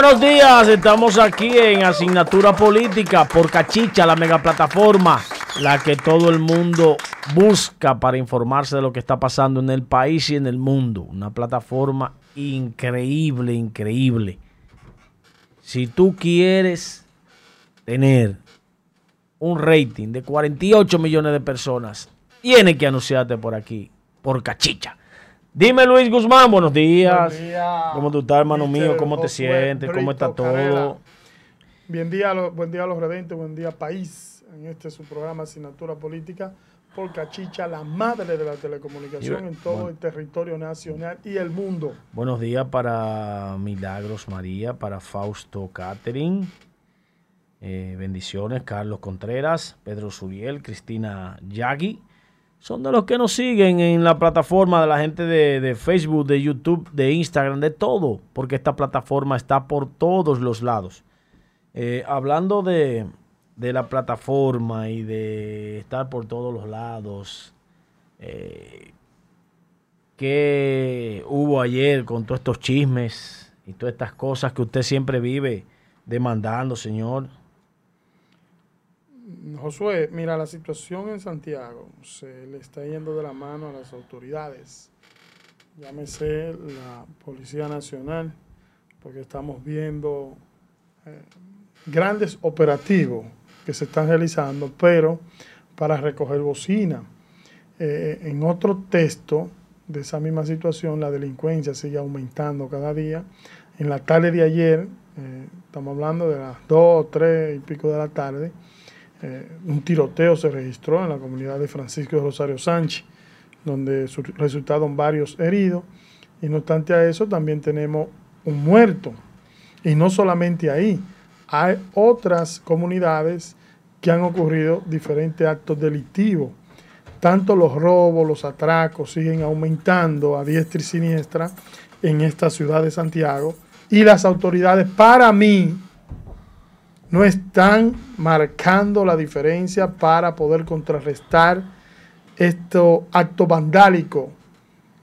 Buenos días, estamos aquí en Asignatura Política por Cachicha, la mega plataforma, la que todo el mundo busca para informarse de lo que está pasando en el país y en el mundo. Una plataforma increíble, increíble. Si tú quieres tener un rating de 48 millones de personas, tienes que anunciarte por aquí, por Cachicha. Dime Luis Guzmán, buenos días. ¿Cómo tú estás, hermano mío? ¿Cómo te sientes? ¿Cómo está todo? Buen día, buen día a los redentes, buen día país. En este su programa Asignatura Política por Cachicha, la madre de la telecomunicación en todo el territorio nacional y el mundo. Buenos días para Milagros María, para Fausto Catherine. Eh, bendiciones, Carlos Contreras, Pedro Suriel, Cristina Yagui son de los que nos siguen en la plataforma de la gente de, Facebook, de YouTube, de Instagram, de todo, porque esta plataforma está por todos los lados. Eh, hablando de, la plataforma y de estar por todos los lados, eh, ¿qué hubo ayer con todos estos chismes y todas estas cosas que usted siempre vive demandando, señor? Josué, mira, la situación en Santiago se le está yendo de la mano a las autoridades. Llámese la Policía Nacional, porque estamos viendo eh, grandes operativos que se están realizando, pero para recoger bocina. Eh, en otro texto de esa misma situación, la delincuencia sigue aumentando cada día. En la tarde de ayer, eh, estamos hablando de las 2, 3 y pico de la tarde, eh, un tiroteo se registró en la comunidad de Francisco Rosario Sánchez, donde resultaron varios heridos. Y no obstante a eso, también tenemos un muerto. Y no solamente ahí, hay otras comunidades que han ocurrido diferentes actos delictivos. Tanto los robos, los atracos siguen aumentando a diestra y siniestra en esta ciudad de Santiago. Y las autoridades, para mí, no están marcando la diferencia para poder contrarrestar estos actos vandálicos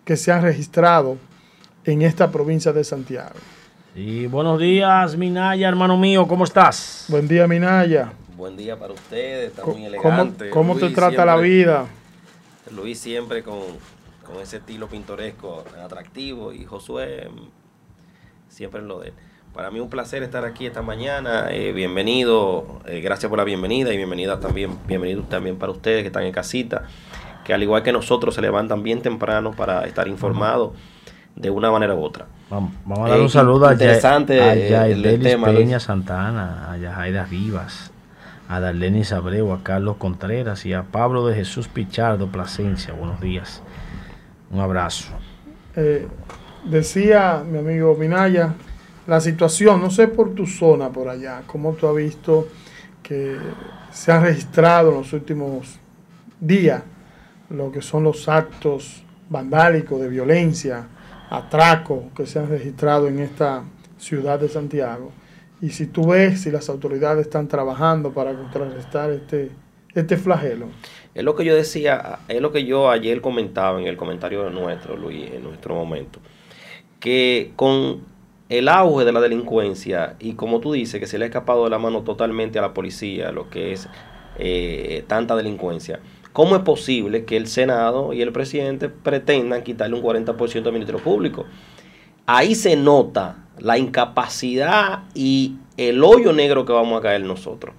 que se han registrado en esta provincia de Santiago. Y buenos días, Minaya, hermano mío, ¿cómo estás? Buen día, Minaya. Buen día para ustedes, está muy elegante. ¿Cómo, te trata la vida? Luis siempre con, con ese estilo pintoresco atractivo y Josué siempre en lo de él. Para mí un placer estar aquí esta mañana. Eh, bienvenido, eh, gracias por la bienvenida y bienvenida también, bienvenido también para ustedes que están en casita, que al igual que nosotros se levantan bien temprano para estar informados de una manera u otra. Vamos, a dar un eh, saludo a, interesante a, el, tema, Peña Santana, a Yajaira Rivas, a Darlene Abreu, a Carlos Contreras y a Pablo de Jesús Pichardo Plasencia. Buenos días. Un abrazo. decía mi amigo Minaya la situación, no sé por tu zona por allá, cómo tú has visto que se han registrado en los últimos días lo que son los actos vandálicos de violencia, atracos que se han registrado en esta ciudad de Santiago. Y si tú ves si las autoridades están trabajando para contrarrestar este, este flagelo. Es lo que yo decía, es lo que yo ayer comentaba en el comentario nuestro, Luis, en nuestro momento, que con el auge de la delincuencia y como tú dices, que se le ha escapado de la mano totalmente a la policía lo que es eh, tanta delincuencia, ¿cómo es posible que el Senado y el presidente pretendan quitarle un 40% del Ministerio Público? Ahí se nota la incapacidad y el hoyo negro que vamos a caer nosotros.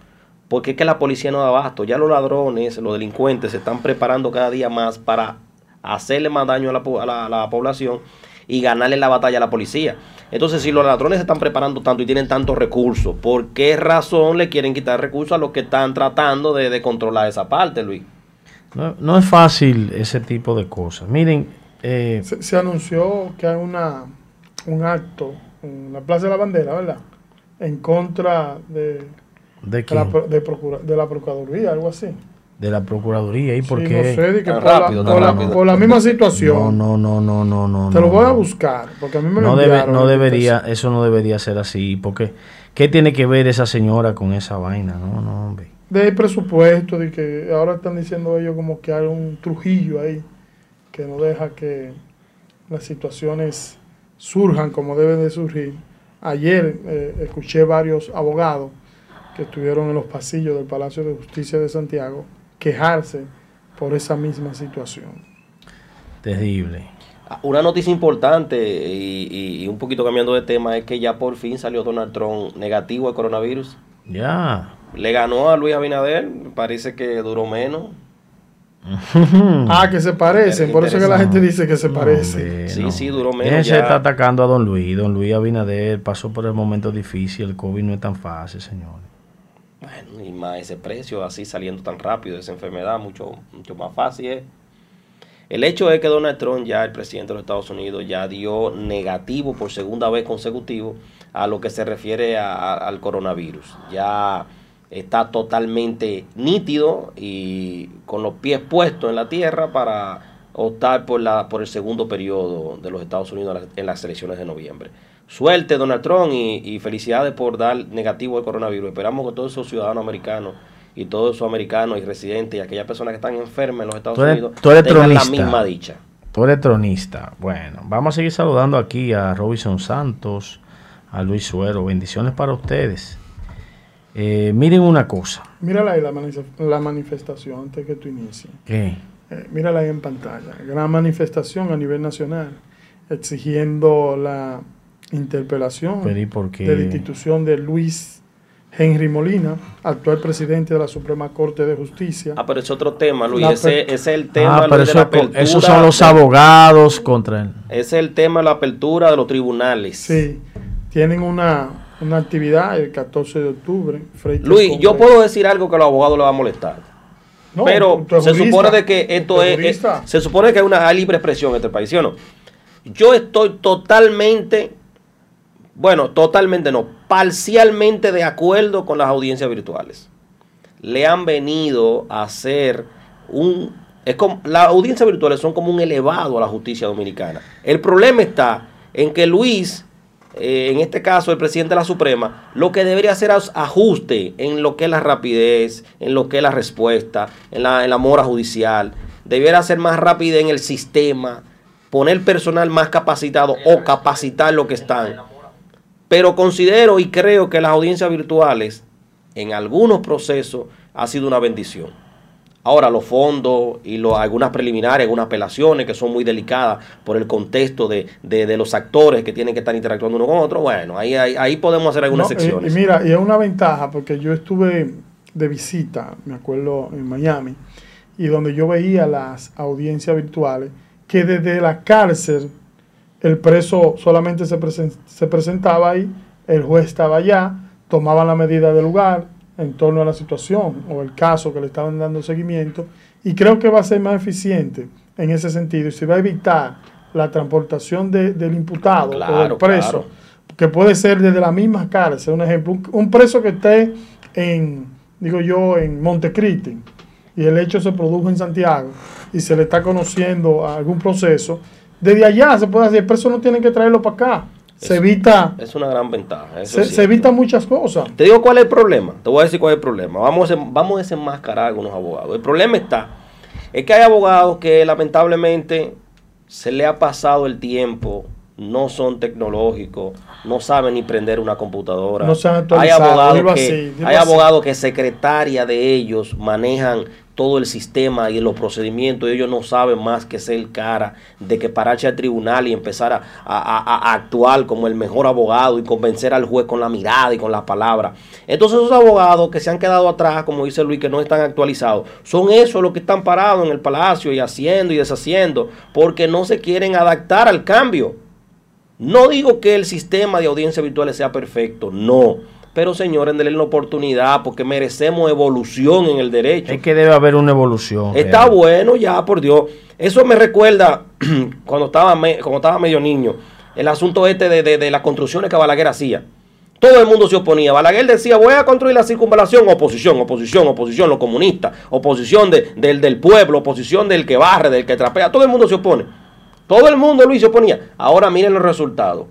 Porque es que la policía no da abasto. Ya los ladrones, los delincuentes se están preparando cada día más para hacerle más daño a la población y ganarle la batalla a la policía. Entonces, si los ladrones se están preparando tanto y tienen tantos recursos, ¿por qué razón le quieren quitar recursos a los que están tratando de, controlar esa parte, Luis? No, es fácil ese tipo de cosas. Miren, eh, se, anunció que hay una, un acto en la Plaza de la Bandera, ¿verdad? En contra de, ¿De, la, de la Procuraduría, algo así de la Procuraduría. ¿Y por qué? por, rápido, la, por, la, misma situación. No, no, no, no, no. Te lo voy a buscar, porque a mí me no debe, No debería, eso no debería ser así, porque ¿qué tiene que ver esa señora con esa vaina? No, no, hombre. De presupuesto, de que ahora están diciendo ellos como que hay un Trujillo ahí, que no deja que las situaciones surjan como deben de surgir. ayer eh, escuché varios abogados que estuvieron en los pasillos del Palacio de Justicia de Santiago quejarse por esa misma situación. Terrible. Una noticia importante y, y, un poquito cambiando de tema es que ya por fin salió Donald Trump negativo al coronavirus. Ya. Le ganó a Luis Abinader, parece que duró menos. ah, que se parecen, por eso que la gente dice que se parecen. sí, sí, duró menos. ¿Quién se está atacando a don Luis? Don Luis Abinader pasó por el momento difícil, el COVID no es tan fácil, señor. Bueno, y más ese precio, así saliendo tan rápido de esa enfermedad, mucho, mucho más fácil es. El hecho es que Donald Trump, ya el presidente de los Estados Unidos, ya dio negativo por segunda vez consecutivo a lo que se refiere al coronavirus. Ya está totalmente nítido y con los pies puestos en la tierra para optar por, la, por el segundo periodo de los Estados Unidos en las elecciones de noviembre. Suerte Donald Trump y, felicidades por dar negativo al coronavirus. Esperamos que todos esos ciudadanos americanos y todos esos americanos y residentes y aquellas personas que están enfermas en los Estados Unidos tengan la misma dicha. Tú eres tronista. Bueno, vamos a seguir saludando aquí a Robinson Santos, a Luis Suero. Bendiciones para ustedes. Eh, miren una cosa. Mírala ahí la, manifestación antes que tú inicies. ¿Qué? Eh, mírala ahí en pantalla. Gran manifestación a nivel nacional exigiendo la interpelación de la institución de Luis Henry Molina, actual presidente de la Suprema Corte de Justicia. Ah, pero es otro tema, Luis. Ese, es el tema ah, pero de la apertura. Esos son los abogados contra él. Ese es el tema de la apertura de los tribunales. Sí, tienen una, una actividad el 14 de octubre. Luis, yo puedo decir algo que a los abogados les va a molestar. pero se supone de que esto es, se supone que hay una libre expresión en este país, ¿sí o no? Yo estoy totalmente, bueno, totalmente no, parcialmente de acuerdo con las audiencias virtuales. Le han venido a hacer un, es como, las audiencias virtuales son como un elevado a la justicia dominicana. El problema está en que Luis eh, en este caso el presidente de la Suprema, lo que debería hacer es ajuste en lo que es la rapidez, en lo que es la respuesta, en la, mora judicial. Debiera ser más rápida en el sistema, poner personal más capacitado o capacitar lo que están. Pero considero y creo que las audiencias virtuales en algunos procesos ha sido una bendición. Ahora los fondos y algunas preliminares, algunas apelaciones que son muy delicadas por el contexto de, los actores que tienen que estar interactuando uno con otro, bueno, ahí, ahí, podemos hacer algunas secciones. Y, mira, y es una ventaja porque yo estuve de visita, me acuerdo, en Miami, y donde yo veía las audiencias virtuales, que desde la cárcel el preso solamente se, se presentaba ahí, el juez estaba allá, tomaba la medida del lugar, en torno a la situación o el caso que le estaban dando seguimiento y creo que va a ser más eficiente en ese sentido y se va a evitar la transportación del imputado o del preso, que puede ser desde la misma cárcel. Un ejemplo, un, preso que esté en, digo yo, en Montecristi y el hecho se produjo en Santiago y se le está conociendo algún proceso, desde allá se puede hacer, el preso no tiene que traerlo para acá se evita. Es una gran ventaja. Se, evita muchas cosas. Te digo cuál es el problema. Te voy a decir cuál es el problema. Vamos a, vamos a desenmascarar a algunos abogados. El problema está. Es que hay abogados que lamentablemente se le ha pasado el tiempo, no son tecnológicos, no saben ni prender una computadora. No hay abogados que, hay abogados que secretaria de ellos manejan todo el sistema y los procedimientos, ellos no saben más que ser cara de que pararse al tribunal y empezar a, actuar como el mejor abogado y convencer al juez con la mirada y con las palabras. Entonces esos abogados que se han quedado atrás, como dice Luis, que no están actualizados, son esos los que están parados en el palacio y haciendo y deshaciendo, porque no se quieren adaptar al cambio. No digo que el sistema de audiencias virtuales sea perfecto, no pero señores, denle la oportunidad porque merecemos evolución en el derecho. Es que debe haber una evolución. Está bueno ya, por Dios. Eso me recuerda cuando estaba, cuando estaba medio niño, el asunto este de, las construcciones que Balaguer hacía. Todo el mundo se oponía. Balaguer decía, voy a construir la circunvalación. Oposición, oposición, oposición, los comunistas. Oposición del, del pueblo, oposición del que barre, del que trapea. Todo el mundo se opone. Todo el mundo, Luis, se oponía. Ahora miren los resultados.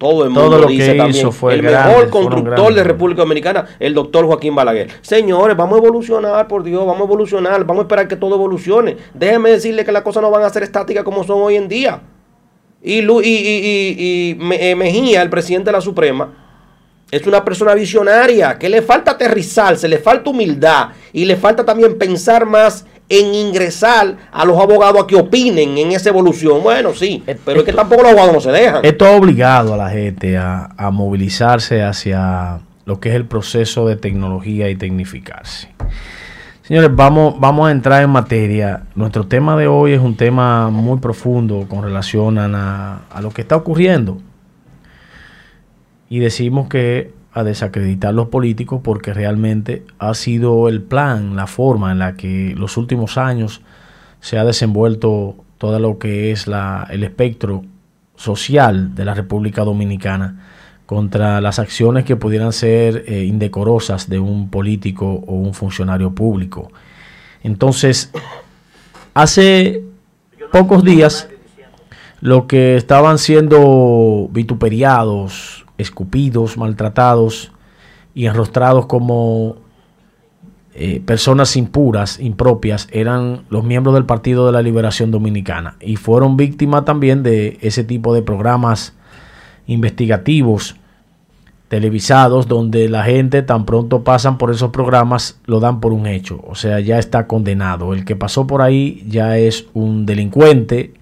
Todo el mundo lo dice también. Fue el mejor constructor de República Dominicana, el doctor Joaquín Balaguer. Señores, vamos a evolucionar, por Dios, vamos a evolucionar, vamos a esperar que todo evolucione. Déjenme decirle que las cosas no van a ser estáticas como son hoy en día. Y, y, eh, Mejía, el presidente de la Suprema, es una persona visionaria, que le falta aterrizarse, le falta humildad y le falta también pensar más en ingresar a los abogados a que opinen en esa evolución. Bueno, sí, pero es que tampoco los abogados no se dejan. Esto ha obligado a la gente a, a movilizarse hacia lo que es el proceso de tecnología y tecnificarse. Señores, vamos, vamos a entrar en materia. Nuestro tema de hoy es un tema muy profundo con relación a, a lo que está ocurriendo. Y decimos que a desacreditar los políticos porque realmente ha sido el plan, la forma en la que los últimos años se ha desenvuelto todo lo que es la, el espectro social de la República Dominicana contra las acciones que pudieran ser eh, indecorosas de un político o un funcionario público. Entonces, hace pocos días, lo que estaban siendo vituperiados, escupidos, maltratados y enrostrados como eh, personas impuras, impropias, eran los miembros del Partido de la Liberación Dominicana y fueron víctimas también de ese tipo de programas investigativos televisados donde la gente tan pronto pasan por esos programas lo dan por un hecho, o sea, ya está condenado. El que pasó por ahí ya es un delincuente,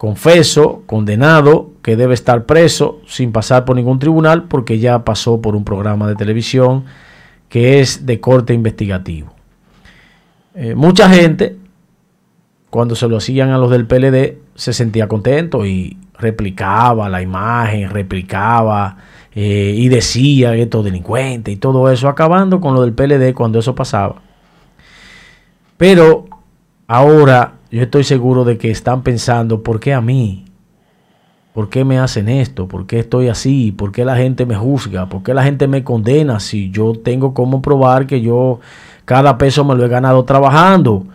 confeso, condenado, que debe estar preso sin pasar por ningún tribunal porque ya pasó por un programa de televisión que es de corte investigativo. Eh, mucha gente, cuando se lo hacían a los del PLD, se sentía contento y replicaba la imagen, replicaba eh, y decía estos delincuentes y todo eso, acabando con lo del PLD cuando eso pasaba. Pero ahora yo estoy seguro de que están pensando, ¿por qué a mí? ¿Por qué me hacen esto? ¿Por qué estoy así? ¿Por qué la gente me juzga? ¿Por qué la gente me condena si yo tengo como probar que yo cada peso me lo he ganado trabajando?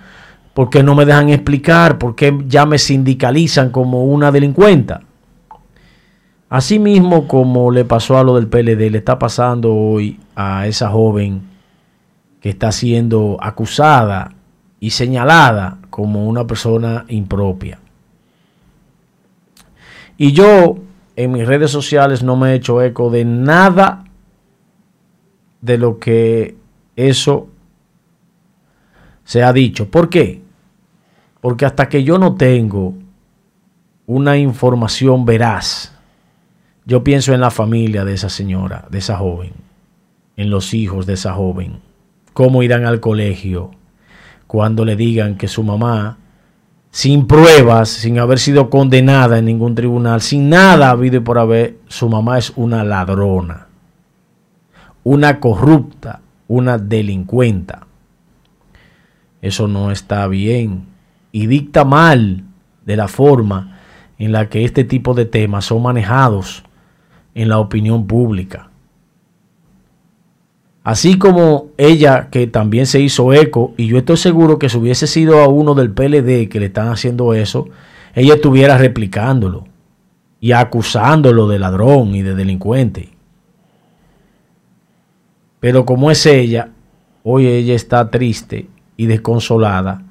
¿Por qué no me dejan explicar? ¿Por qué ya me sindicalizan como una delincuenta? Asimismo, como le pasó a lo del PLD, le está pasando hoy a esa joven que está siendo acusada y señalada como una persona impropia. Y yo en mis redes sociales no me he hecho eco de nada de lo que eso se ha dicho. ¿Por qué? Porque hasta que yo no tengo una información veraz, yo pienso en la familia de esa señora, de esa joven, en los hijos de esa joven, cómo irán al colegio cuando le digan que su mamá, sin pruebas, sin haber sido condenada en ningún tribunal, sin nada habido por haber, su mamá es una ladrona, una corrupta, una delincuenta. Eso no está bien y dicta mal de la forma en la que este tipo de temas son manejados en la opinión pública. Así como ella, que también se hizo eco, y yo estoy seguro que si hubiese sido a uno del PLD que le están haciendo eso, ella estuviera replicándolo y acusándolo de ladrón y de delincuente. Pero como es ella, hoy ella está triste y desconsolada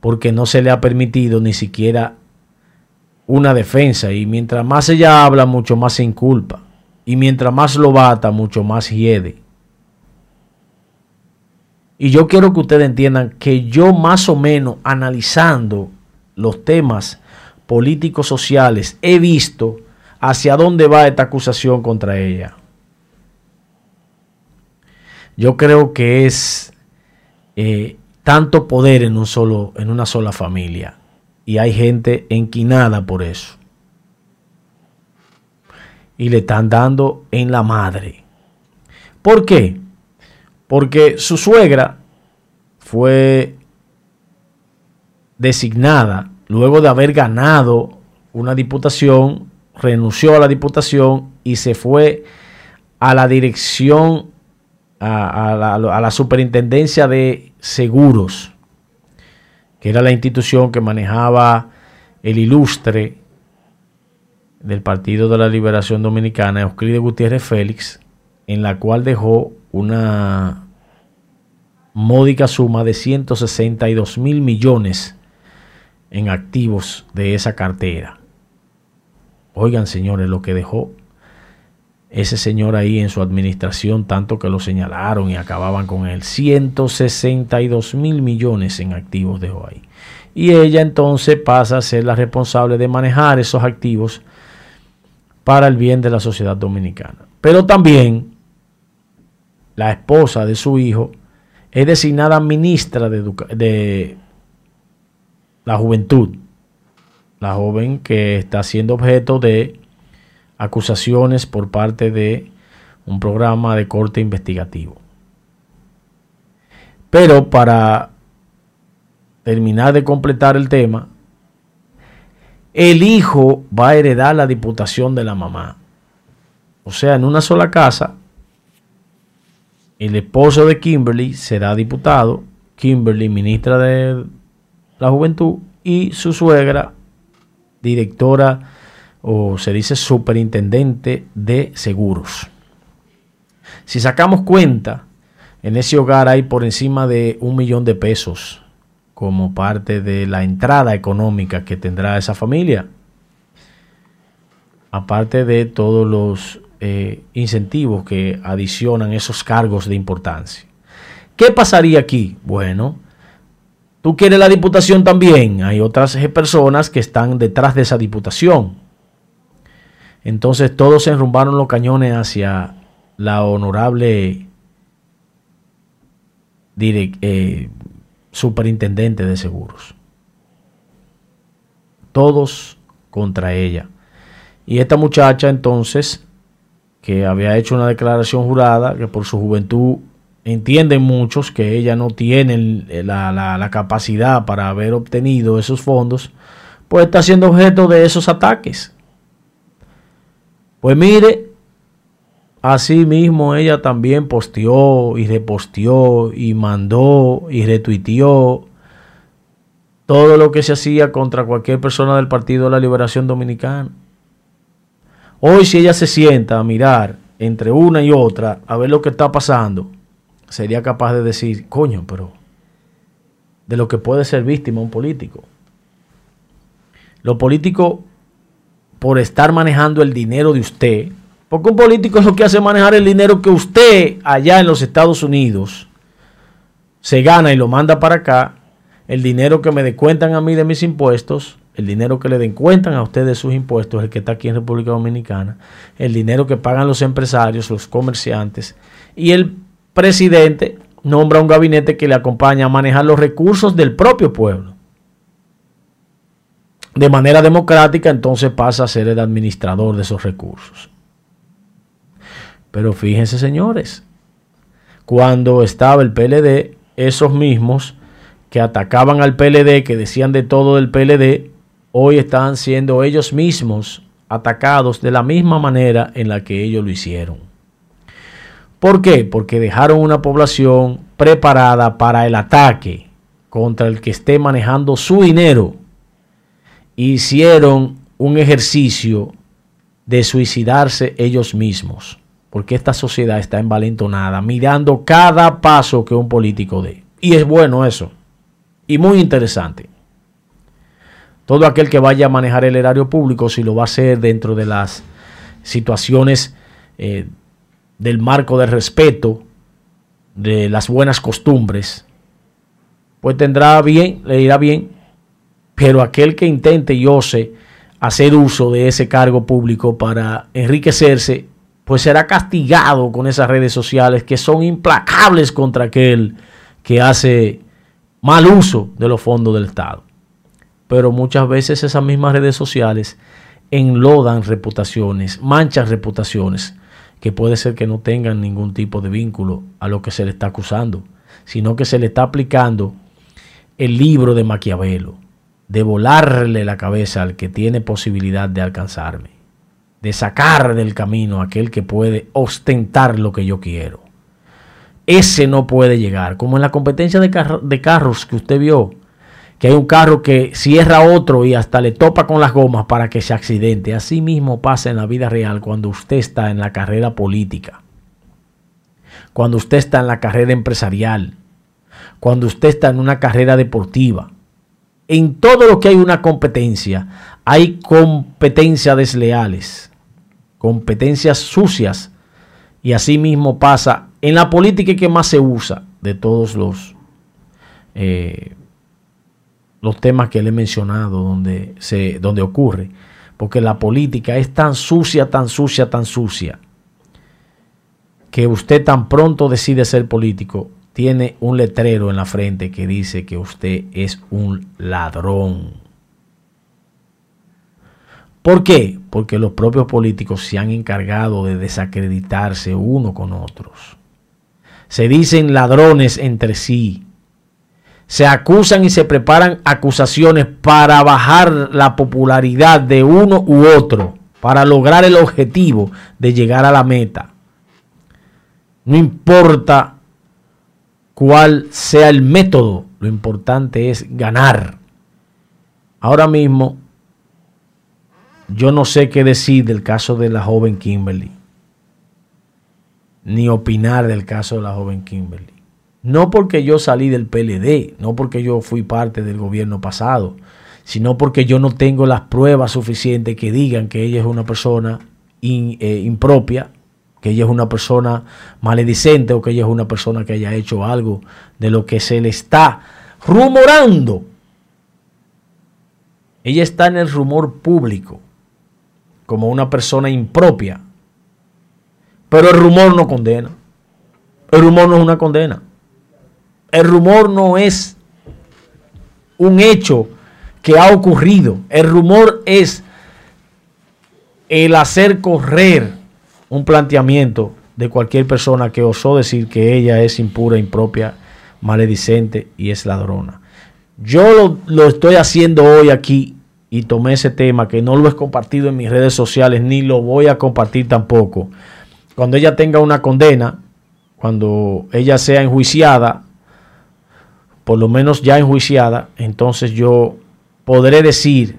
porque no se le ha permitido ni siquiera una defensa y mientras más ella habla, mucho más se inculpa. Y mientras más lo bata, mucho más hiede. Y yo quiero que ustedes entiendan que yo más o menos analizando los temas políticos sociales he visto hacia dónde va esta acusación contra ella. Yo creo que es eh, tanto poder en, un solo, en una sola familia. Y hay gente enquinada por eso y le están dando en la madre. ¿Por qué? Porque su suegra fue designada luego de haber ganado una diputación, renunció a la diputación y se fue a la dirección, a, la, superintendencia de seguros, que era la institución que manejaba el ilustre del Partido de la Liberación Dominicana, Euclides Gutiérrez Félix, en la cual dejó una módica suma de 162 mil millones en activos de esa cartera. Oigan, señores, lo que dejó ese señor ahí en su administración, tanto que lo señalaron y acababan con él. 162 mil millones en activos dejó ahí. Y ella entonces pasa a ser la responsable de manejar esos activos para el bien de la sociedad dominicana. Pero también la esposa de su hijo es designada ministra de, la juventud. La joven que está siendo objeto de acusaciones por parte de un programa de corte investigativo. Pero para terminar de completar el tema, el hijo va a heredar la diputación de la mamá. O sea, en una sola casa, el esposo de Kimberly será diputado, Kimberly ministra de la Juventud y su suegra directora o se dice superintendente de seguros. Si sacamos cuenta, en ese hogar hay por encima de un millón de pesos como parte de la entrada económica que tendrá esa familia. Aparte de todos los eh, incentivos que adicionan esos cargos de importancia. ¿Qué pasaría aquí? Bueno, tú quieres la diputación también. Hay otras personas que están detrás de esa diputación. Entonces todos se enrumbaron los cañones hacia la honorable eh, superintendente de seguros. Todos contra ella. Y esta muchacha entonces, que había hecho una declaración jurada, que por su juventud entienden muchos que ella no tiene la, la capacidad para haber obtenido esos fondos, pues está siendo objeto de esos ataques. Pues mire, así mismo ella también posteó y reposteó y mandó y retuiteó todo lo que se hacía contra cualquier persona del Partido de la Liberación Dominicana. Hoy si ella se sienta a mirar entre una y otra a ver lo que está pasando, sería capaz de decir, coño, pero de lo que puede ser víctima un político. Los políticos por estar manejando el dinero de usted. Porque un político es lo que hace manejar el dinero que usted allá en los Estados Unidos se gana y lo manda para acá. El dinero que me descuentan a mí de mis impuestos, el dinero que le descuentan a usted de sus impuestos, el que está aquí en República Dominicana, el dinero que pagan los empresarios, los comerciantes, y el presidente nombra un gabinete que le acompaña a manejar los recursos del propio pueblo de manera democrática, entonces pasa a ser el administrador de esos recursos. Pero fíjense, señores, cuando estaba el PLD, esos mismos que atacaban al PLD, que decían de todo del PLD, hoy están siendo ellos mismos atacados de la misma manera en la que ellos lo hicieron. ¿Por qué? Porque dejaron una población preparada para el ataque contra el que esté manejando su dinero hicieron un ejercicio de suicidarse ellos mismos, porque esta sociedad está envalentonada, mirando cada paso que un político dé. Y es bueno eso, y muy interesante. Todo aquel que vaya a manejar el erario público, si lo va a hacer dentro de las situaciones eh, del marco de respeto, de las buenas costumbres, pues tendrá bien, le irá bien, pero aquel que intente y ose hacer uso de ese cargo público para enriquecerse, pues será castigado con esas redes sociales que son implacables contra aquel que hace mal uso de los fondos del Estado. Pero muchas veces esas mismas redes sociales enlodan reputaciones, manchan reputaciones, que puede ser que no tengan ningún tipo de vínculo a lo que se le está acusando, sino que se le está aplicando el libro de Maquiavelo de volarle la cabeza al que tiene posibilidad de alcanzarme, de sacar del camino a aquel que puede ostentar lo que yo quiero. Ese no puede llegar, como en la competencia de, de carros que usted vio, que hay un carro que cierra otro y hasta le topa con las gomas para que se accidente. Así mismo pasa en la vida real cuando usted está en la carrera política, cuando usted está en la carrera empresarial, cuando usted está en una carrera deportiva en todo lo que hay una competencia, hay competencias desleales, competencias sucias, y así mismo pasa en la política que más se usa de todos los, eh, los temas que le he mencionado donde, se, donde ocurre, porque la política es tan sucia, tan sucia, tan sucia, que usted tan pronto decide ser político, tiene un letrero en la frente que dice que usted es un ladrón. ¿Por qué? Porque los propios políticos se han encargado de desacreditarse uno con otros. Se dicen ladrones entre sí. Se acusan y se preparan acusaciones para bajar la popularidad de uno u otro, para lograr el objetivo de llegar a la meta. No importa cuál sea el método, lo importante es ganar. Ahora mismo, yo no sé qué decir del caso de la joven Kimberly, ni opinar del caso de la joven Kimberly. No porque yo salí del PLD, no porque yo fui parte del gobierno pasado, sino porque yo no tengo las pruebas suficientes que digan que ella es una persona eh, impropia que ella es una persona maledicente o que ella es una persona que haya hecho algo de lo que se le está rumorando. Ella está en el rumor público como una persona impropia. Pero el rumor no condena. El rumor no es una condena. El rumor no es un hecho que ha ocurrido. El rumor es el hacer correr un planteamiento de cualquier persona que osó decir que ella es impura, impropia, maledicente y es ladrona. Yo lo, estoy haciendo hoy aquí y tomé ese tema que no lo he compartido en mis redes sociales ni lo voy a compartir tampoco. Cuando ella tenga una condena, cuando ella sea enjuiciada, por lo menos ya enjuiciada, entonces yo podré decir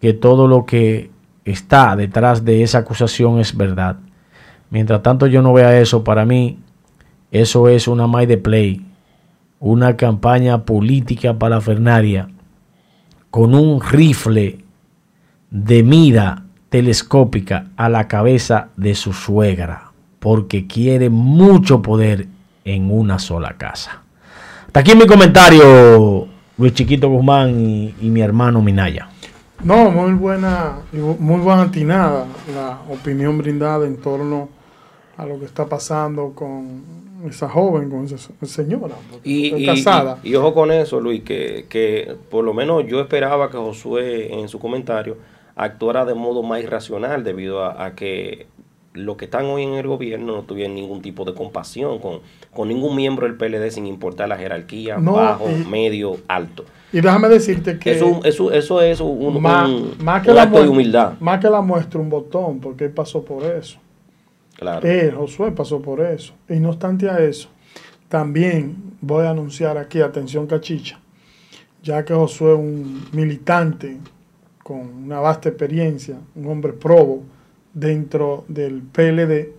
que todo lo que está detrás de esa acusación es verdad. Mientras tanto yo no vea eso, para mí eso es una my de play, una campaña política para Fernaria con un rifle de mira telescópica a la cabeza de su suegra, porque quiere mucho poder en una sola casa. Hasta aquí mi comentario, Luis Chiquito Guzmán y, y mi hermano Minaya. No, muy buena, muy buena atinada la opinión brindada en torno a lo que está pasando con esa joven, con esa señora, y, casada. Y, ojo con eso, Luis, que, que por lo menos yo esperaba que Josué en su comentario actuara de modo más irracional debido a, que los que están hoy en el gobierno no tuvieron ningún tipo de compasión con, con ningún miembro del PLD sin importar la jerarquía, bajo, medio, alto. Y déjame decirte que... Eso, eso, eso es un, más, que la acto de humildad. Más que la muestra un botón, porque él pasó por eso. Claro. Eh, Josué pasó por eso. Y no obstante a eso, también voy a anunciar aquí, atención cachicha, ya que Josué es un militante con una vasta experiencia, un hombre probo dentro del PLD,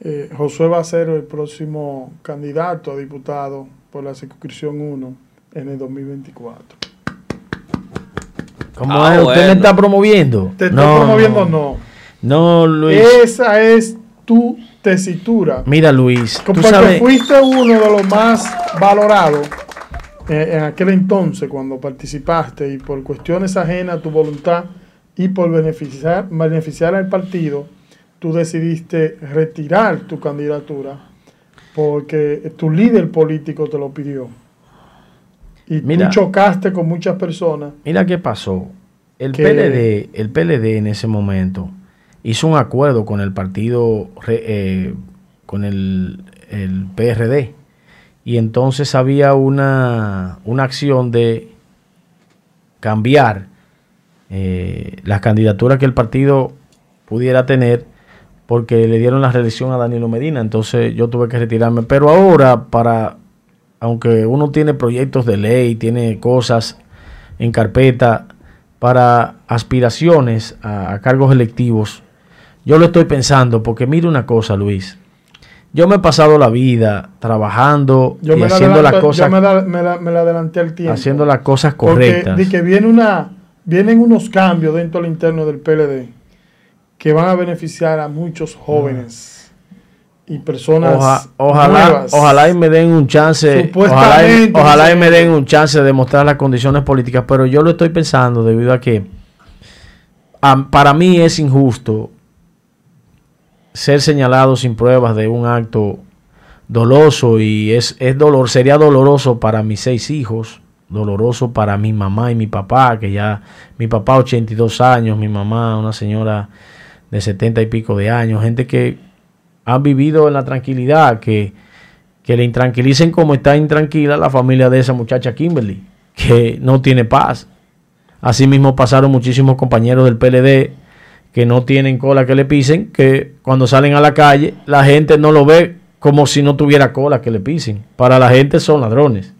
eh, Josué va a ser el próximo candidato a diputado por la circunscripción 1 en el 2024. ¿Cómo ah, es? ¿Usted me está promoviendo? Te estoy promoviendo, no. No, Luis. Esa es tu tesitura. Mira, Luis, tú porque fuiste uno de los más valorados eh, en aquel entonces cuando participaste y por cuestiones ajenas a tu voluntad y por beneficiar, beneficiar al partido, tú decidiste retirar tu candidatura porque tu líder político te lo pidió. Y tú chocaste con muchas personas. Mira qué pasó. El PLD, el PLD en ese momento hizo un acuerdo con el partido, eh, con el, PRD. Y entonces había una, una acción de cambiar eh, las candidaturas que el partido pudiera tener porque le dieron la reelección a Danilo Medina. Entonces yo tuve que retirarme. Pero ahora, para, aunque uno tiene proyectos de ley, tiene cosas en carpeta para aspiraciones a cargos electivos, yo lo estoy pensando porque mire una cosa, Luis. Yo me he pasado la vida trabajando y haciendo las cosas. Yo me, la, adelanté al tiempo. Haciendo las cosas correctas. Porque de que viene una, vienen unos cambios dentro del interno del PLD que van a beneficiar a muchos jóvenes y personas Oja- ojalá, nuevas. ojalá y me den un chance, ojalá, y, ojalá y me den un chance de demostrar las condiciones políticas, pero yo lo estoy pensando debido a que para mí es injusto ser señalado sin pruebas de un acto doloso y es, es dolor, sería doloroso para mis seis hijos, doloroso para mi mamá y mi papá, que ya mi papá 82 años, mi mamá una señora de 70 y pico de años, gente que han vivido en la tranquilidad, que, que le intranquilicen como está intranquila la familia de esa muchacha Kimberly, que no tiene paz. Asimismo pasaron muchísimos compañeros del PLD que no tienen cola que le pisen, que cuando salen a la calle la gente no lo ve como si no tuviera cola que le pisen. Para la gente son ladrones.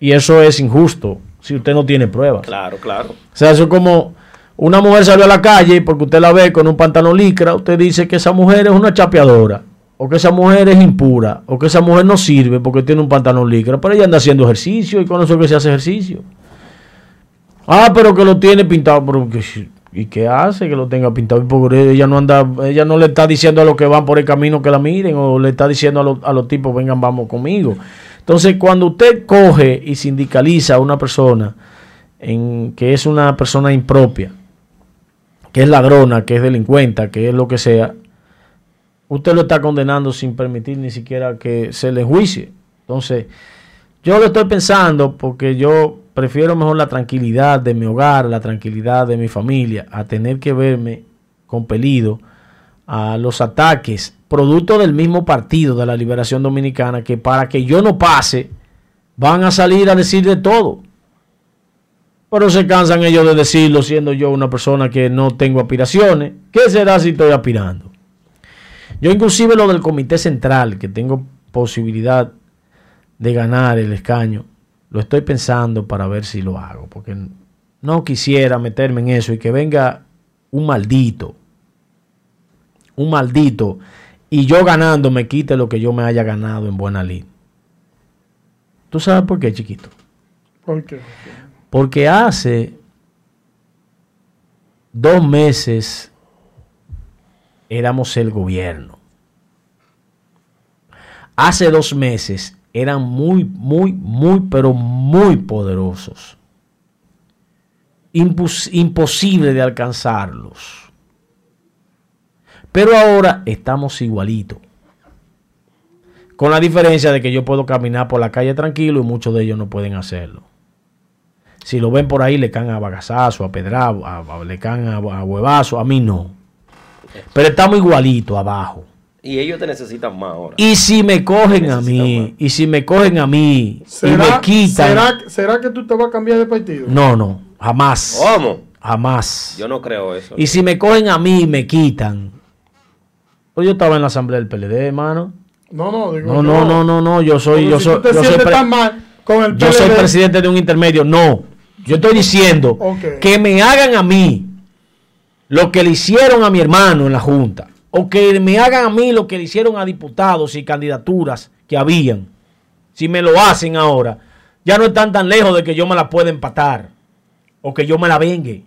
Y eso es injusto si usted no tiene pruebas. Claro, claro. O sea, eso es como una mujer salió a la calle y porque usted la ve con un pantalón licra, usted dice que esa mujer es una chapeadora, o que esa mujer es impura, o que esa mujer no sirve porque tiene un pantalón licra, pero ella anda haciendo ejercicio y con eso que se hace ejercicio. Ah, pero que lo tiene pintado, pero que- ¿y qué hace que lo tenga pintado? Porque ella no anda, ella no le está diciendo a los que van por el camino que la miren, o le está diciendo a, los- a los tipos, vengan, vamos conmigo. Entonces, cuando usted coge y sindicaliza a una persona en que es una persona impropia, que es ladrona, que es delincuenta, que es lo que sea, usted lo está condenando sin permitir ni siquiera que se le juicie. Entonces, yo lo estoy pensando porque yo prefiero mejor la tranquilidad de mi hogar, la tranquilidad de mi familia, a tener que verme compelido a los ataques, producto del mismo partido de la Liberación Dominicana, que para que yo no pase, van a salir a decir de todo. Pero se cansan ellos de decirlo siendo yo una persona que no tengo aspiraciones. ¿Qué será si estoy aspirando? Yo inclusive lo del comité central, que tengo posibilidad de ganar el escaño, lo estoy pensando para ver si lo hago, porque no quisiera meterme en eso y que venga un maldito, un maldito, y yo ganando me quite lo que yo me haya ganado en buena lid. ¿Tú sabes por qué, chiquito? ¿Por qué? Porque hace dos meses éramos el gobierno. Hace dos meses eran muy, muy, muy, pero muy poderosos. Impos- imposible de alcanzarlos. Pero ahora estamos igualitos. Con la diferencia de que yo puedo caminar por la calle tranquilo y muchos de ellos no pueden hacerlo. Si lo ven por ahí, le caen a bagazazo, a a- le caen a, a huevazo. A mí no. Pero estamos igualitos abajo. Y ellos te necesitan más ahora. Y si me cogen a mí, más. y si me cogen a mí, y me ¿Será, quitan. ¿será, ¿Será que tú te vas a cambiar de partido? No, no, jamás. ¿Cómo? Jamás. Yo no creo eso. Y si me cogen a mí y me quitan. Pues yo estaba en la asamblea del PLD, hermano. No, no, digo No, no, no, no, no. Yo soy, yo si soy, yo soy, tan mal con el yo soy presidente de un intermedio. No. Yo estoy diciendo que me hagan a mí lo que le hicieron a mi hermano en la Junta. O que me hagan a mí lo que le hicieron a diputados y candidaturas que habían. Si me lo hacen ahora, ya no están tan lejos de que yo me la pueda empatar. O que yo me la vengue.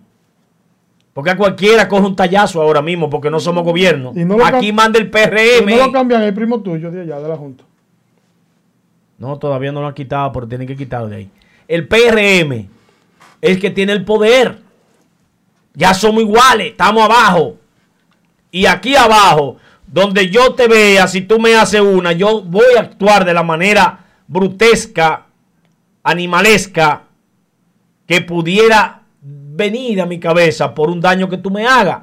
Porque a cualquiera coge un tallazo ahora mismo porque no somos gobierno. Y no lo Aquí manda el PRM. no lo cambian el primo tuyo de allá, de la Junta. No, todavía no lo han quitado, pero tienen que quitarlo de ahí. El PRM es el que tiene el poder. Ya somos iguales, estamos abajo. Y aquí abajo, donde yo te vea, si tú me haces una, yo voy a actuar de la manera brutesca, animalesca, que pudiera venir a mi cabeza por un daño que tú me hagas.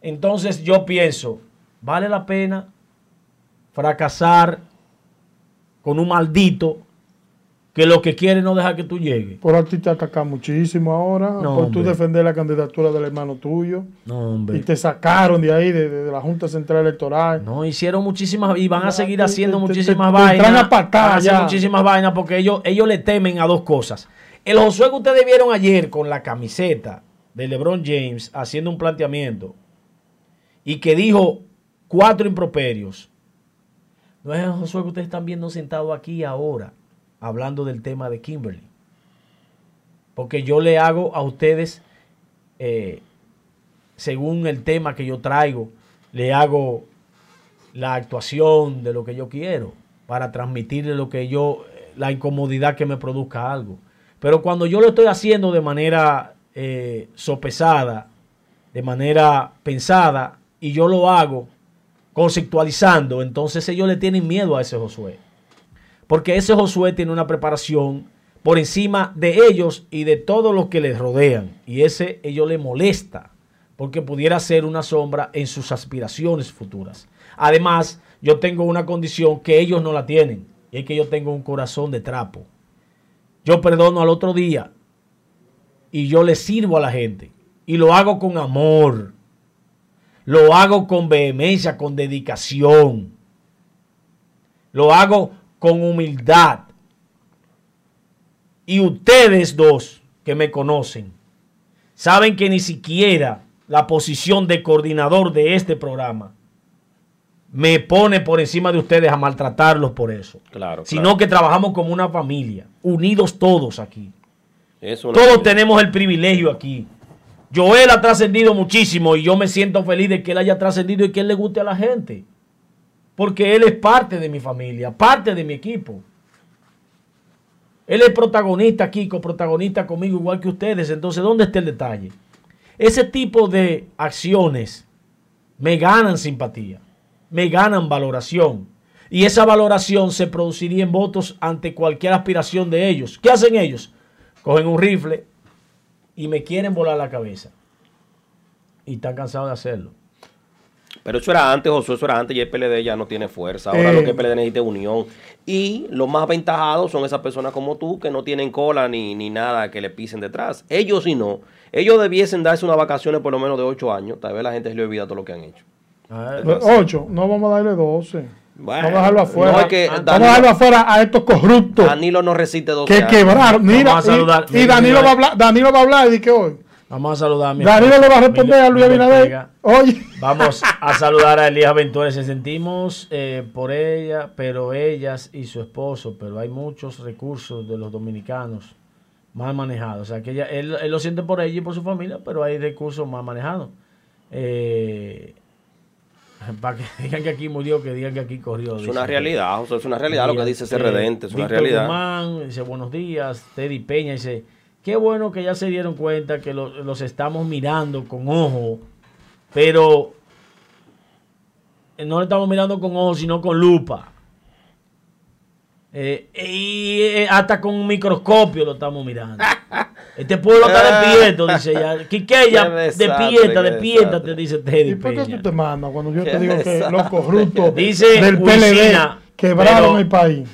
Entonces yo pienso, ¿vale la pena fracasar con un maldito que lo que quiere no deja que tú llegues? Por a ti te atacan muchísimo ahora. No, por tú defender la candidatura del hermano tuyo. No, Y hombre. te sacaron de ahí, de, de- la Junta Central Electoral. No, hicieron muchísimas y van a seguir te- haciendo te- te- muchísimas te- te vainas. entran a patada Van a hacer ya. muchísimas vainas porque ellos, ellos le temen a dos cosas. El Josué que ustedes vieron ayer con la camiseta de LeBron James haciendo un planteamiento y que dijo cuatro improperios. No es el Josué que ustedes están viendo sentado aquí ahora hablando del tema de Kimberly. porque yo le hago a ustedes, eh, según el tema que yo traigo, le hago la actuación de lo que yo quiero para transmitirle lo que yo, la incomodidad que me produzca algo. Pero cuando yo lo estoy haciendo de manera eh, sopesada, de manera pensada, y yo lo hago conceptualizando, entonces ellos le tienen miedo a ese Josué. Porque ese Josué tiene una preparación por encima de ellos y de todos los que les rodean. Y ese ellos le molesta, porque pudiera ser una sombra en sus aspiraciones futuras. Además, yo tengo una condición que ellos no la tienen, y es que yo tengo un corazón de trapo. Yo perdono al otro día y yo le sirvo a la gente. Y lo hago con amor. Lo hago con vehemencia, con dedicación. Lo hago con humildad. Y ustedes dos que me conocen, saben que ni siquiera la posición de coordinador de este programa me pone por encima de ustedes a maltratarlos por eso. Claro. Sino que trabajamos como una familia, unidos todos aquí. Todos tenemos el privilegio aquí. Joel ha trascendido muchísimo y yo me siento feliz de que él haya trascendido y que él le guste a la gente. Porque él es parte de mi familia, parte de mi equipo. Él es protagonista aquí, coprotagonista conmigo, igual que ustedes. Entonces, ¿dónde está el detalle? Ese tipo de acciones me ganan simpatía, me ganan valoración. Y esa valoración se produciría en votos ante cualquier aspiración de ellos. ¿Qué hacen ellos? Cogen un rifle y me quieren volar la cabeza. Y están cansados de hacerlo. Pero eso era antes, Josué, eso era antes y el PLD ya no tiene fuerza. Ahora Eh. lo que el PLD necesita es unión. Y los más aventajados son esas personas como tú que no tienen cola ni, ni nada que le pisen detrás. Ellos sí no. Ellos debiesen darse unas vacaciones por lo menos de ocho años. Tal vez la gente se le olvida todo lo que han hecho. Ocho, no vamos a darle 12. Bueno, vamos a dejarlo afuera. no, es que vamos a dejarlo afuera a estos corruptos Danilo no resiste 12 que años. quebraron. Mira, Vamos a saludar. y, y Danilo, va a hablar, Danilo va a hablar y que hoy. Vamos a saludar a mi Danilo le va a responder mi- a Luis Abinader. Oye, Vamos a saludar a Elías Ventura. Se sentimos eh, por ella, pero ellas y su esposo, pero hay muchos recursos de los dominicanos mal manejados. O sea, que ella, él, él lo siente por ella y por su familia, pero hay recursos mal manejados. Eh, para que digan que aquí murió, que digan que aquí corrió. Es una realidad, José, es una realidad lo que dice ese Eh, redente, es una Víctor realidad. Guzmán dice buenos días, Teddy Peña dice, qué bueno que ya se dieron cuenta que lo- los estamos mirando con ojo, pero eh, no le estamos mirando con ojo, sino con lupa. Eh, y hasta con un microscopio lo estamos mirando. Este pueblo está despierto, dice ella. Qué desastre, despierta, qué despierta, te desastre. dice Teddy ¿y por qué tú te mandas cuando yo Qué te digo que los corruptos Dice del PLD quebraron pero- el país?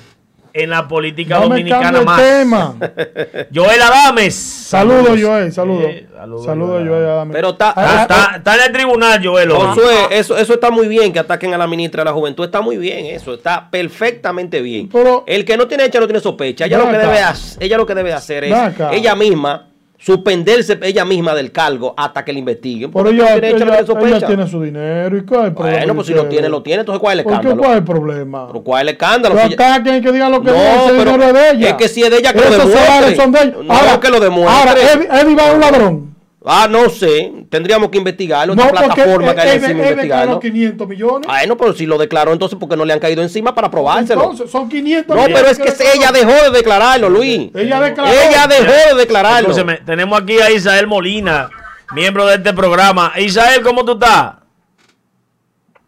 En la política No dominicana más. tema. Joel Adames. Saludos, Joel, saludos. Eh, saludos, Saludos, Joel Joel. Adames. Adame. Pero está- Ah, está, está en el tribunal, Joel. Josué, eso, eso está muy bien que ataquen a la ministra de la Juventud. Está muy bien eso. Está perfectamente bien. Pero- el que no tiene hecha no tiene sospecha. Ella, lo que, debe, ella lo que debe hacer es acá. ella misma suspenderse ella misma del cargo hasta que le investiguen. Pero ella, no no ella, ella tiene su dinero. ¿Y cuál es el problema? Bueno, pues si lo tiene, lo tiene. Entonces, ¿cuál es el ¿Por qué escándalo? cuál es el problema? ¿Pero ¿Cuál es el escándalo? Pero Si ella- acá quien que diga lo que No, ese pero dinero es de ella. es que si es de ella, que lo Esos demuestre. salares son de ella. No, que lo demuestre. Ahora, Eddie, Eddie va a un ladrón. Ah, no sé. Tendríamos que investigarlo. No, Esta porque plataforma que hay él, encima él declaró investigarlo. 500 millones. Bueno, pero si lo declaró, entonces, ¿por qué no le han caído encima para probárselo? Entonces, son 500 No, millones. pero es que declaró. ella dejó de declararlo, Luis. Ella declaró. Ella dejó de declararlo. Escúcheme, tenemos aquí a Isael Molina, miembro de este programa. Isael, ¿cómo tú estás?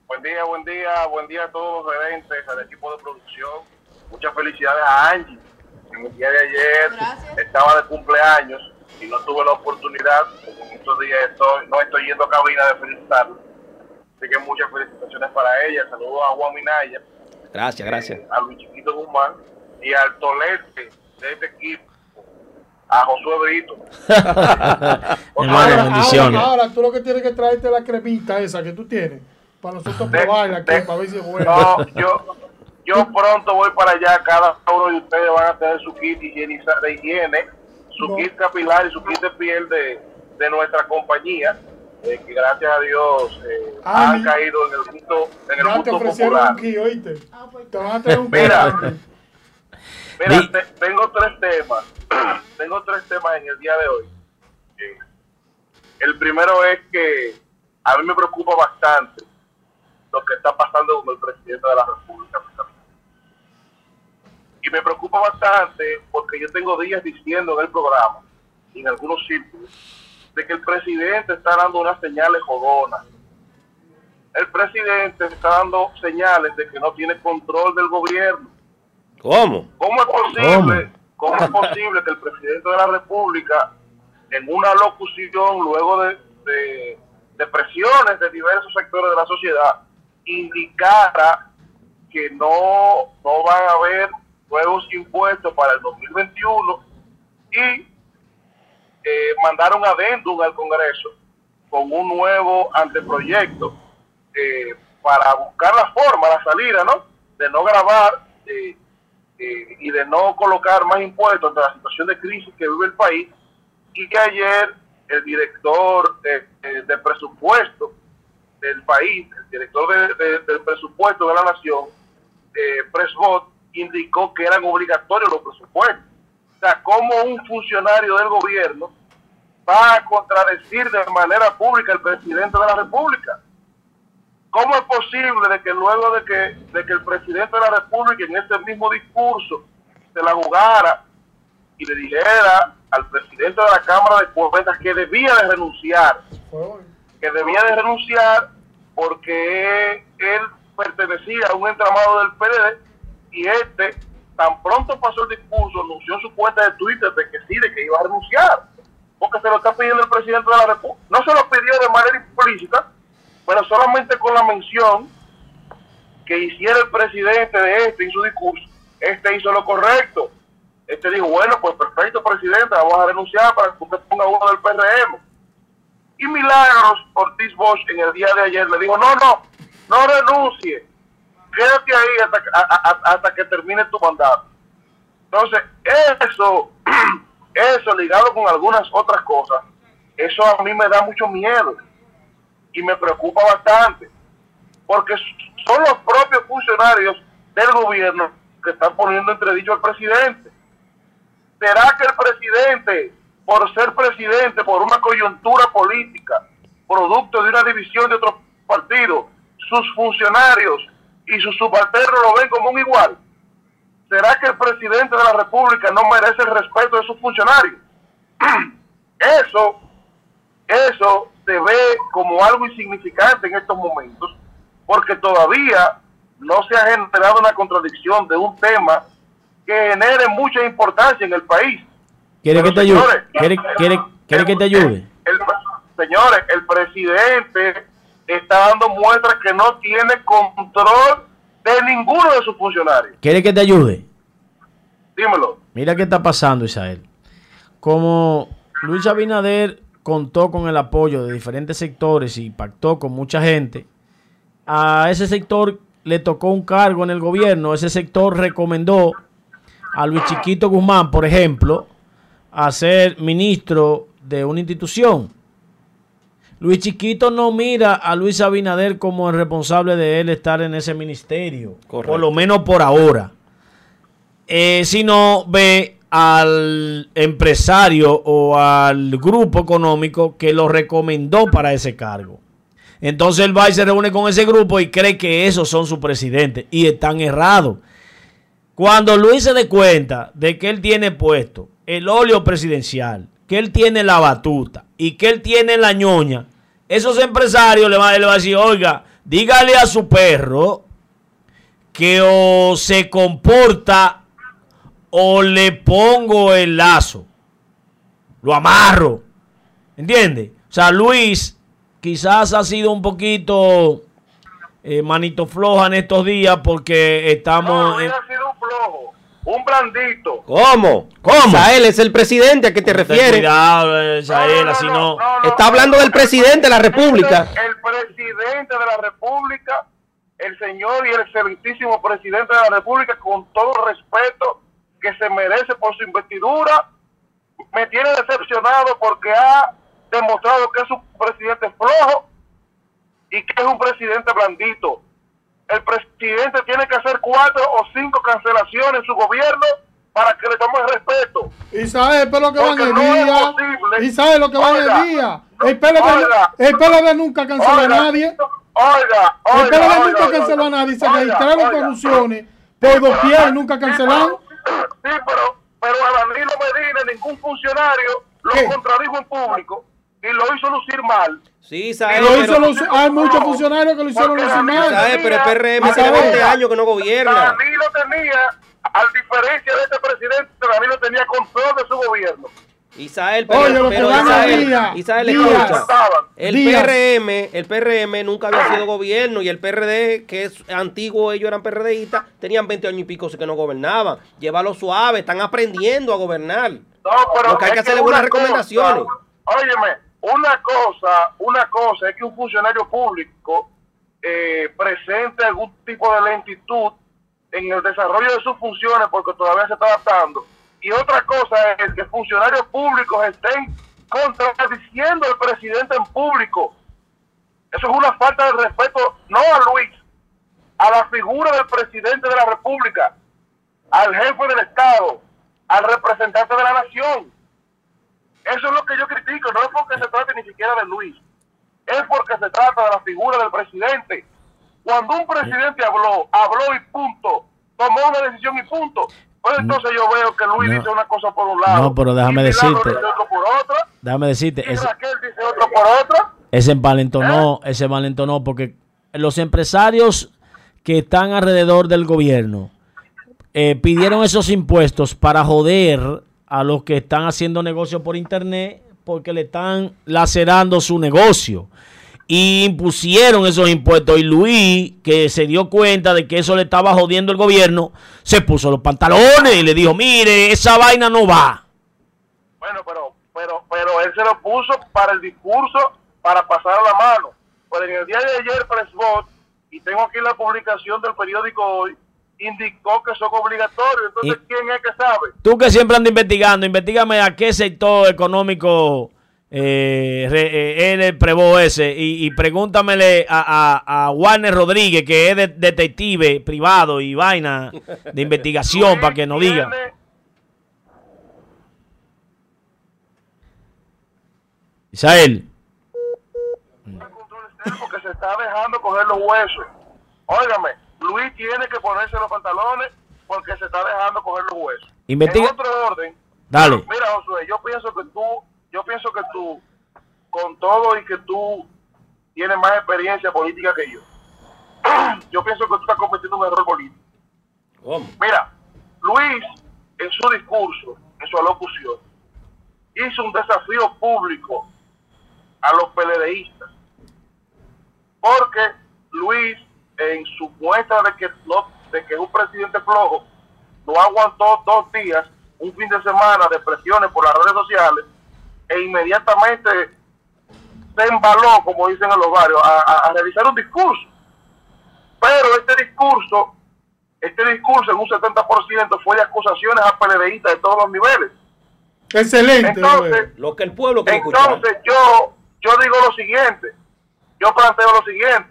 Buen día, buen día, buen día a todos los redentes, al equipo de producción. Muchas felicidades a Angie. En el día de ayer Gracias. estaba de cumpleaños y no tuve la oportunidad. porque estos días estoy, no estoy yendo a cabina de felicitarla. Así que muchas felicitaciones para ella. Saludos a Juan Minaya, Gracias, gracias. a Luis Chiquito Guzmán y al tolete de este equipo, a Josué Brito. Ahora, ahora, ahora, tú lo que tienes que traerte la cremita esa que tú tienes. Para nosotros De- probarla aquí, de- para ver si es buena. No, yo, yo pronto voy para allá. Cada uno de ustedes van a tener su kit de higiene, su No. kit capilar y su kit de piel de, de nuestra compañía, eh, que gracias a Dios eh, Ah, han mi- caído en el gusto, en el gusto ofrecieron popular. kit, oíste. Ah, pues, Te van a tener un Mira. te- tengo tres temas. tengo tres temas en el día de hoy. Eh, El primero es que a mí me preocupa bastante lo que está pasando con el presidente de la República. Y me preocupa bastante porque yo tengo días diciendo en el programa, y en algunos círculos, de que el presidente está dando unas señales jodonas. El presidente está dando señales de que no tiene control del gobierno. ¿Cómo? ¿Cómo es posible, ¿Cómo es posible que el presidente de la República, en una locución luego de, de- de presiones de diversos sectores de la sociedad, indicara que no, no van a haber nuevos impuestos para el 2021 y eh, mandar un adendum al Congreso con un nuevo anteproyecto eh, para buscar la forma, la salida, ¿no? De no grabar eh, eh, y de no colocar más impuestos ante la situación de crisis que vive el país y que ayer el director de, de- de presupuesto del país, el director de- del presupuesto de la nación, eh, Presbot, indicó que eran obligatorios los presupuestos. O sea, como un funcionario del gobierno va a contradecir de manera pública al presidente de la República. ¿Cómo es posible de que luego de que, de que el presidente de la República en ese mismo discurso se la jugara y le dijera al presidente de la Cámara de Cuentas que debía de renunciar, que debía de renunciar porque él pertenecía a un entramado del PLD y este, tan pronto pasó el discurso, anunció su cuenta de Twitter de que sí, de que iba a renunciar, porque se lo está pidiendo el presidente de la República. No se lo pidió de manera implícita, pero solamente con la mención que hiciera el presidente de este en su discurso, este hizo lo correcto. Este dijo, bueno, pues perfecto, presidente, vamos a renunciar para que usted ponga uno del PRM. Y Milagros Ortiz Bosch en el día de ayer le dijo, no, no, no renuncie, quédate ahí hasta, a- a- hasta que termine tu mandato. Entonces, eso, eso ligado con algunas otras cosas, eso a mí me da mucho miedo y me preocupa bastante, porque son los propios funcionarios del gobierno que están poniendo entredicho al presidente. ¿Será que el presidente, por ser presidente, por una coyuntura política, producto de una división de otro partido, sus funcionarios y sus subalternos lo ven como un igual? ¿Será que el presidente de la República no merece el respeto de sus funcionarios? Eso, eso se ve como algo insignificante en estos momentos, porque todavía no se ha generado una contradicción de un tema que genere mucha importancia en el país. ¿Quiere que te ayude? ¿Quiere, quiere, quiere que te ayude? el- señores, el presidente está dando muestras que no tiene control de ninguno de sus funcionarios. ¿Quiere que te ayude? Dímelo. Mira qué está pasando, Isael. Como Luis Abinader contó con el apoyo de diferentes sectores y pactó con mucha gente, a ese sector le tocó un cargo en el gobierno. Ese sector recomendó a Luis Chiquito Guzmán, por ejemplo, a ser ministro de una institución. Luis Chiquito no mira a Luis Abinader como el responsable de él estar en ese ministerio, Correcto. por lo menos por ahora. Eh, sino ve al empresario o al grupo económico que lo recomendó para ese cargo. Entonces él va y se reúne con ese grupo y cree que esos son sus presidentes y están errados. Cuando Luis se dé cuenta de que él tiene puesto el óleo presidencial, que él tiene la batuta y que él tiene la ñoña, esos empresarios le van, le van a decir, oiga, dígale a su perro que o se comporta o le pongo el lazo, lo amarro, ¿entiende? O sea, Luis quizás ha sido un poquito eh, manito floja en estos días porque No, estamos... En- ha sido flojo, un blandito. ¿Cómo? ¿Cómo? Isael es el presidente a qué te refieres. Cuidado, eh, Isael, así no. Está hablando del presidente de la República. El presidente de la República, el señor y el excelentísimo presidente de la República, con todo respeto que se merece por su investidura, me tiene decepcionado porque ha demostrado que es un presidente flojo y que es un presidente blandito. El presidente tiene que hacer cuatro o cinco cancelaciones en su gobierno para que le tomen respeto. Isael, pero lo que van Porque el no es día. posible. Isael, lo que van Oiga, el día. no, El PLD, oiga. el PLD nunca canceló a nadie. Oiga, El oiga, PLD oiga, nunca canceló a nadie. Se registraron corrupciones por doquier y nunca Sí, cancelaron. pero- Sí, pero, pero a Danilo Medina ningún funcionario lo ¿Qué? contradijo en público y lo hizo lucir mal. Sí, Isael, Lo pero, hizo los- hay muchos funcionarios que lo hicieron lucir mal. Isael, pero el PRM hace 20 años que no gobierna. Danilo tenía, a diferencia de este presidente, Danilo tenía control de su gobierno. Isael, pero, Oye, pero Isael, día, Isael, escucha. El Díaz. PRM, el PRM nunca había sido gobierno y el PRD, que es antiguo, ellos eran PRDistas, tenían 20 años y pico que no gobernaban. Llévalo suave, están aprendiendo a gobernar. No, pero Lo que hay es que hacerle buenas recomendaciones. cosa- óyeme, una cosa, una cosa es que un funcionario público eh, presente algún tipo de lentitud en el desarrollo de sus funciones porque todavía se está adaptando. Y otra cosa es que funcionarios públicos estén contradiciendo al presidente en público. Eso es una falta de respeto, no a Luis, a la figura del presidente de la República, al jefe del Estado, al representante de la nación. Eso es lo que yo critico, no es porque se trate ni siquiera de Luis, es porque se trata de la figura del presidente. Cuando un presidente habló, habló y punto, tomó una decisión y punto. Pues entonces yo veo que Luis No. dice una cosa por un lado. No, pero déjame y decirte. dice otro por otra, Déjame decirte, y ese, Raquel dice otro por otra. ese envalentonó, ese envalentonó, porque los empresarios que están alrededor del gobierno eh, pidieron esos impuestos para joder a los que están haciendo negocio por internet porque le están lacerando su negocio. Y impusieron esos impuestos. Y Luis, que se dio cuenta de que eso le estaba jodiendo el gobierno, se puso los pantalones y le dijo, mire, esa vaina no va. Bueno, pero, pero, pero él se lo puso para el discurso, para pasar a la mano. Pero en el día de ayer, Pressbot, y tengo aquí la publicación del periódico hoy, indicó que son obligatorios. Entonces, Y- ¿quién es que sabe? Tú que siempre andas investigando, investigame a qué sector económico eh, re- eh, Prevo ese y, y pregúntamele a, a- a Warner Rodríguez, que es de- detective privado y vaina de investigación, para que nos diga. Isael, porque se está dejando coger los huesos. Óigame, Luis tiene que ponerse los pantalones porque se está dejando coger los huesos. Investiga- En otro orden, dale. Mira, Josué, yo pienso que tú, yo pienso que tú, con todo y que tú tienes más experiencia política que yo, yo pienso que tú estás cometiendo un error político. ¿Cómo? Mira, Luis, en su discurso, en su alocución, hizo un desafío público a los PLDistas. Porque Luis, en su muestra de que, no, de que es un presidente flojo, no aguantó dos días, un fin de semana de presiones por las redes sociales, e inmediatamente se embaló, como dicen en los barrios, a, a- a realizar un discurso. Pero este discurso, este discurso en un 70% fue de acusaciones a PLDistas de todos los niveles. Excelente. Entonces. Lo que el pueblo quiere escuchar. entonces yo, yo digo lo siguiente, yo planteo lo siguiente.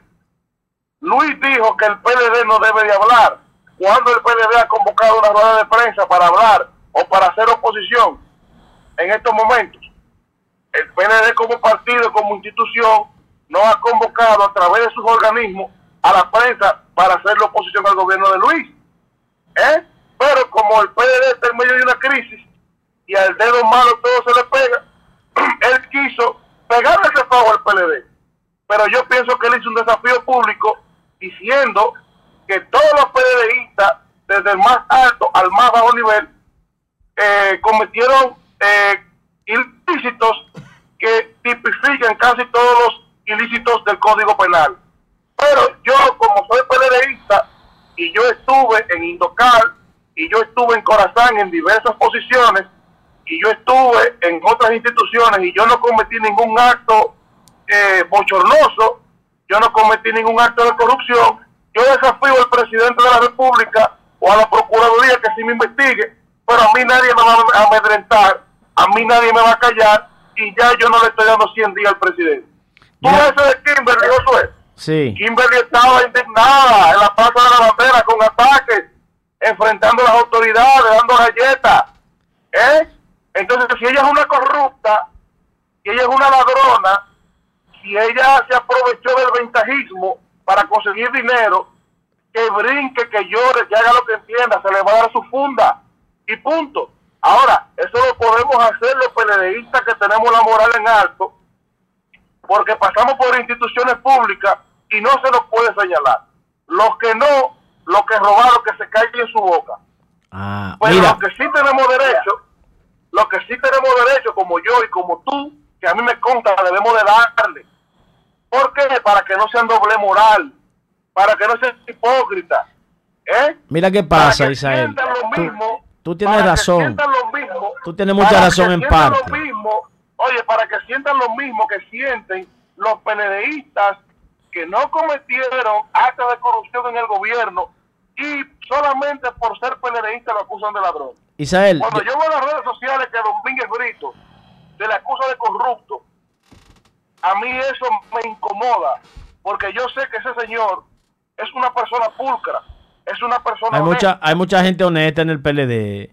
Luis dijo que el PLD no debe de hablar. Cuando el PLD ha convocado una rueda de prensa para hablar o para hacer oposición en estos momentos, el PLD como partido, como institución, no ha convocado a través de sus organismos a la prensa para hacer la oposición al gobierno de Luis. ¿Eh? Pero como el PLD está en medio de una crisis y al dedo malo todo se le pega, él quiso pegarle ese fuego al PLD. Pero yo pienso que él hizo un desafío público diciendo que todos los PLDistas, desde el más alto al más bajo nivel, eh, cometieron eh, ilícitos que tipifican casi todos los ilícitos del Código Penal. Pero yo, como soy PLDista, y yo estuve en Indocal, y yo estuve en Corazán en diversas posiciones, y yo estuve en otras instituciones, y yo no cometí ningún acto eh, bochornoso, yo no cometí ningún acto de corrupción, yo desafío al presidente de la República o a la Procuraduría que sí me investigue, pero a mí nadie me va a amedrentar, a mí nadie me va a callar, y ya yo no le estoy dando 100 días al presidente. ¿Tú Ya. ves de Kimberly, Josué? Sí. Kimberly estaba indignada en la Plaza de la Bandera con ataques enfrentando a las autoridades, dando galletas. ¿eh? Entonces, si ella es una corrupta, si ella es una ladrona, si ella se aprovechó del ventajismo para conseguir dinero, que brinque, que llore, que haga lo que entienda, se le va a dar su funda y punto. Ahora, eso lo podemos hacer los PLDistas que tenemos la moral en alto, porque pasamos por instituciones públicas y no se nos puede señalar. Los que no, los que robaron, que se caigan en su boca. Ah, Pero mira, los que sí tenemos derecho, los que sí tenemos derecho, como yo y como tú, que a mí me consta, debemos de darle. ¿Por qué? Para que no sean doble moral, para que no sean hipócritas. ¿eh? mira qué pasa, que Isael. lo Tú, mismo, tú tienes razón. mismo, Tú tienes mucha razón en parte. Lo mismo, oye, para que sientan lo mismo que sienten los PLDistas que no cometieron actos de corrupción en el gobierno y solamente por ser PLDistas lo acusan de ladrón. Isael, Cuando yo- yo veo en las redes sociales que Domínguez Brito se le acusa de corrupto, a mí eso me incomoda, porque yo sé que ese señor es una persona pulcra, es una persona hay honesta. mucha, hay mucha gente honesta en el PLD.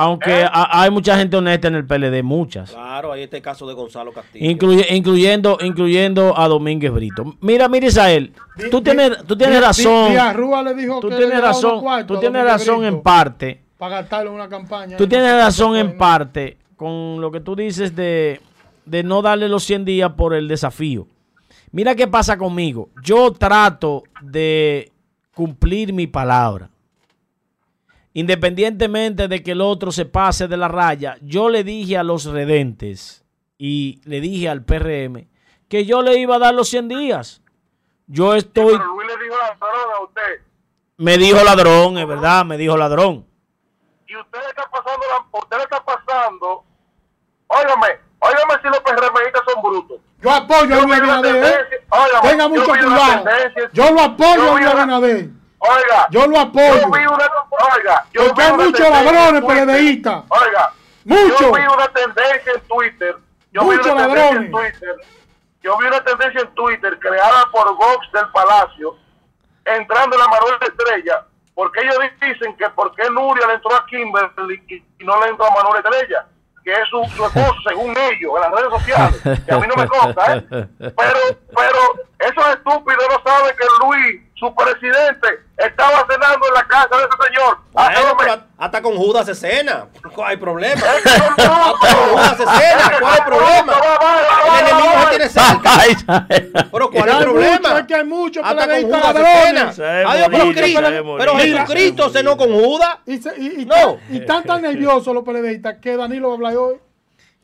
Aunque ¿Eh? ha- hay mucha gente honesta en el PLD, muchas. Claro, hay este caso de Gonzalo Castillo. Incluye- incluyendo, incluyendo a Domínguez Brito. Mira, mira, Isael, Di- tú di- tienes, tú di- tienes di- razón. Díaz Rúa le dijo Tú que tienes razón, tú tienes razón Brito en parte. Para gastarlo en una campaña. Tú tienes razón en parte con lo que tú dices de, de no darle los 100 días por el desafío. Mira qué pasa conmigo. Yo trato de cumplir mi palabra. Independientemente de que el otro se pase de la raya, yo le dije a los redentes y le dije al PRM que yo le iba a dar los 100 días. Yo estoy, Pero Luis le dijo ladrón a usted, me dijo ladrón, es verdad, me dijo ladrón. y usted le está pasando, usted le está pasando, óigame, óigame si los PRMistas son brutos. Yo apoyo a Yo Luis vi una Abinader. Tenga yo mucho vi una cuidado. Yo lo apoyo yo a vi Luis una- Abinader. Oiga, Yo lo yo apoyo. vi una, oiga, yo Porque vi hay una muchos ladrones. PLDistas. Oiga, Mucho. yo vi una tendencia en Twitter. Yo vi Muchos una tendencia ladrones. en Twitter. Yo vi una tendencia en Twitter creada por Vox del Palacio, entrando en la Manuel Estrella, porque ellos dicen que por qué Nuria le entró a Kimberly y no le entró a Manuel Estrella, que es su, su esposo, según ellos, en las redes sociales, que a mí no me consta, ¿eh? Pero, pero esos estúpidos no saben que Luis, su presidente, estaba cenando en la casa de ese señor. Bueno, hasta con Judas se cena. ¿Cuál hay problema? Hasta con Judas se cena. ¿Cuál es el problema? El enemigo se tiene cerca. Pero ¿cuál es el problema? mucho, que hay muchos Hasta con Judas se cena. Adiós, pero Cristo. Pero Jesucristo cenó con Judas. Y, se- y, y, No. tan- y tan tan nerviosos los PLDistas que Danilo va a hablar hoy.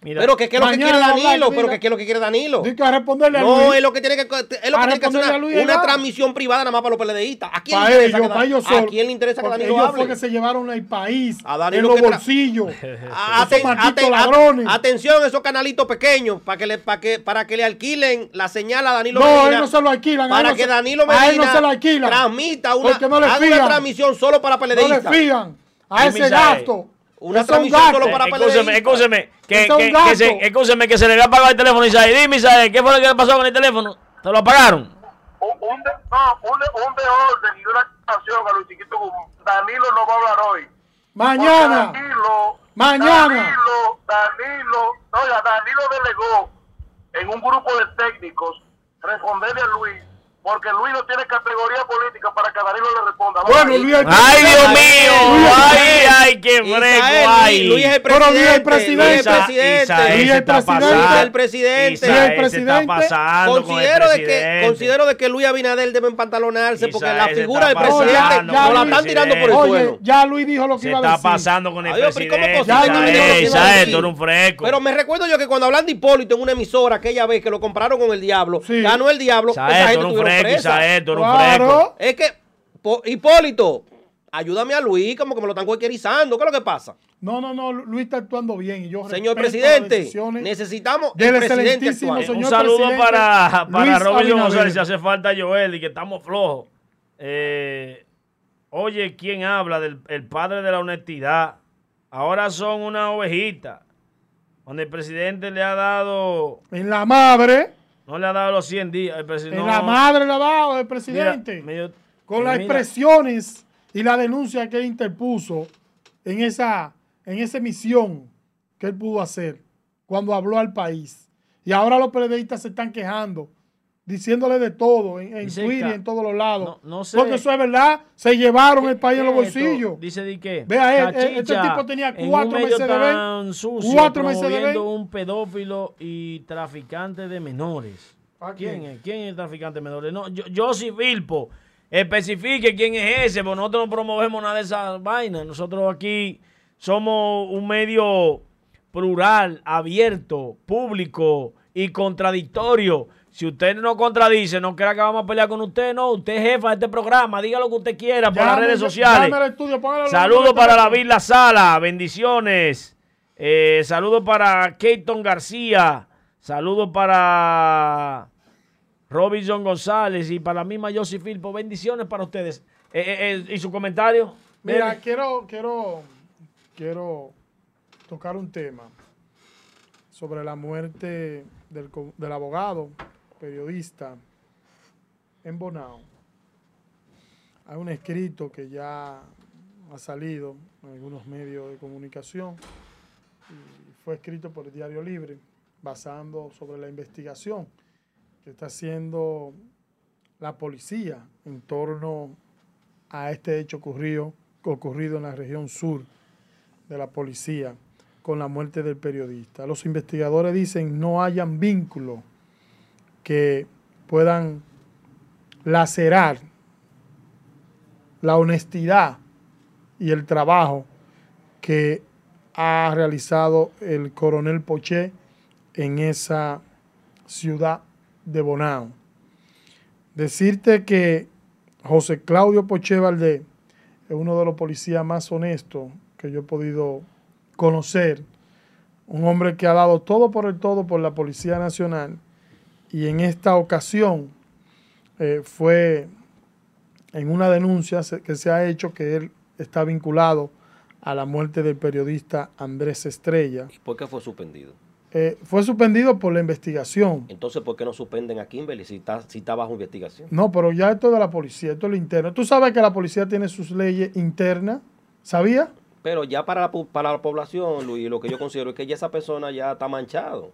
Mira, Pero que qué es lo que quiere Danilo. Pero que qué es lo que quiere Danilo. Que a responderle a No, Luis. es lo que tiene que, es lo que, tiene que hacer una, Luis una transmisión privada nada más para los PLDistas. ¿A quién, Para le interesa ellos, que, ellos ¿A quién le interesa que Danilo ellos hable? fue que se llevaron el país A Danilo en los bolsillos. A- Esos aten- aten-. Atención, esos canalitos pequeños para que le para que para que le alquilen la señal a Danilo No, Medina. él no se lo alquilan. Para no que Danilo a él Medina no se lo alquilan. transmita una, no haga una transmisión solo para No le PLDistas. fían a ese gasto. Una es un transmisión gasto. solo para Escúcheme, escúcheme, que, que, un que se, escúcheme, que se le había apagado el teléfono, Isael. Dime, Isael, ¿qué fue lo que le pasó con el teléfono? ¿Te lo apagaron? un, un, de, no, un, de- un de orden y una canción a Luis Chiquito Guzmán. Danilo no va a hablar hoy. Mañana. Danilo, Mañana. Danilo, Danilo, oiga, Danilo delegó en un grupo de técnicos responderle a Luis, porque Luis no tiene categoría política para que Danilo le responda. Bueno. Luis es el ¡Ay, Dios presidente. mío! Luis el ¡Ay, presidente. ay, qué fresco! ¡Ay! Luis, el Pero Luis es el presidente. Luis es el presidente. presidente. Luis está presidente. pasando. Luis es el presidente. Luis es el se está presidente. el Considero de, que, presidente. considero de que Luis Abinader debe empantalonarse porque la figura del está presidente con la el están tirando por el Oye, suelo. ya Luis dijo lo que Se iba a está decir. pasando con el Adiós, pero ¿y cómo presidente. es posible que no diga lo que Isael, iba a Isael, decir? tú eres un fresco. Pero me recuerdo yo que cuando hablan de Hipólito en una emisora aquella vez que lo compraron con el diablo, ganó el diablo, esa gente presa. Un Claro. fresco. Es que, po- Hipólito, ayúdame a Luis, como que me lo están cualquierizando. ¿Qué es lo que pasa? No, no, no, Luis está actuando bien. Y yo Señor presidente, necesitamos el presidente excelentísimo actual. señor Un saludo presidente para, para Robinson. González, si hace falta Joel y que estamos flojos. Eh, oye, ¿quién habla del el padre de la honestidad? Ahora son una ovejita. Cuando el presidente le ha dado, En la madre, no le ha dado los 100 días. El presidente, la madre la ha dado el mira, presidente. con las expresiones y la denuncia que él interpuso en esa, en esa emisión que él pudo hacer cuando habló al país. Y ahora los periodistas se están quejando, diciéndole de todo, en, en Twitter y en todos los lados. No- no sé. Porque eso es verdad, se llevaron el país en los bolsillos. Dice de qué. Vea, él, él, este Cachicha, tipo tenía cuatro meses de tan sucio, Cuatro meses de un pedófilo y traficante de menores. ¿A ¿Quién quién? es? ¿Quién es el traficante de menores? No, yo, Josy Vilpo. Especifique quién es ese, porque nosotros no promovemos nada de esas vainas. Nosotros aquí somos un medio plural, abierto, público y contradictorio. Si usted no contradice, no crea que vamos a pelear con usted, no. Usted es jefa de este programa, diga lo que usted quiera por las redes sociales. Saludos para. David La Sala, bendiciones. Eh, saludos para Keyton García. Saludos para Robinson González y para la misma Josy Filpo. Bendiciones para ustedes. Eh, eh, ¿Y su comentario? Mira, Dele. quiero, quiero, quiero tocar un tema sobre la muerte del, del abogado, periodista en Bonao. Hay un escrito que ya ha salido en algunos medios de comunicación y fue escrito por el Diario Libre, basando sobre la investigación que está haciendo la policía en torno a este hecho ocurrido, ocurrido en la región sur de la policía con la muerte del periodista. Los investigadores dicen no hayan vínculos que puedan lacerar la honestidad y el trabajo que ha realizado el coronel Poché en esa ciudad de Bonao. Decirte que José Claudio Poché Valdés es uno de los policías más honestos que yo he podido conocer. Un hombre que ha dado todo por el todo por la Policía Nacional y en esta ocasión eh, fue en una denuncia que se ha hecho que él está vinculado a la muerte del periodista Andrés Estrella. ¿Por qué fue suspendido? Eh, fue suspendido por la investigación. Entonces, ¿por qué no suspenden a Kimberly si está, si está bajo investigación? No, pero ya esto de la policía, esto es lo interno. Tú sabes que la policía tiene sus leyes internas, ¿sabía? Pero ya para la, para la población, Luis, lo que yo considero es que ya esa persona ya está manchado.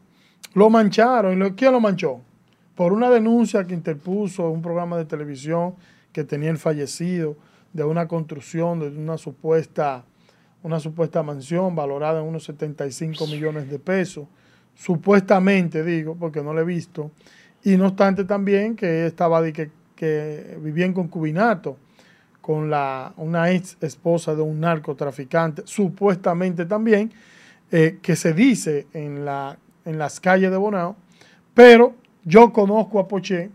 Lo mancharon. ¿Y ¿Quién lo manchó? Por una denuncia que interpuso un programa de televisión que tenía el fallecido de una construcción de una supuesta, una supuesta mansión valorada en unos 75 millones de pesos. Supuestamente, digo, porque no lo he visto. Y no obstante también que estaba de que, vivía en concubinato con la, una ex esposa de un narcotraficante, supuestamente también, eh, que se dice en, la, en las calles de Bonao, pero yo conozco a Poché,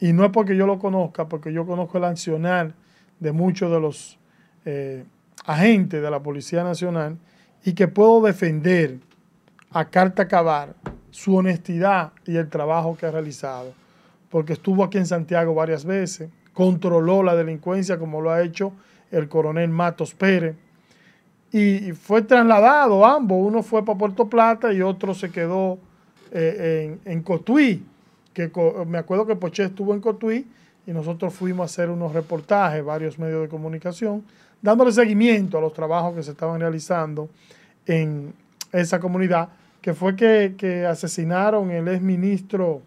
y no es porque yo lo conozca, porque yo conozco el accionar de muchos de los eh, agentes de la Policía Nacional y que puedo defender a carta cabar su honestidad y el trabajo que ha realizado, porque estuvo aquí en Santiago varias veces, controló la delincuencia como lo ha hecho el coronel Matos Pérez, y fue trasladado ambos, uno fue para Puerto Plata y otro se quedó eh, en, en Cotuí, que me acuerdo que Poché estuvo en Cotuí y nosotros fuimos a hacer unos reportajes, varios medios de comunicación, dándole seguimiento a los trabajos que se estaban realizando en esa comunidad, que fue que, que asesinaron el ex ministro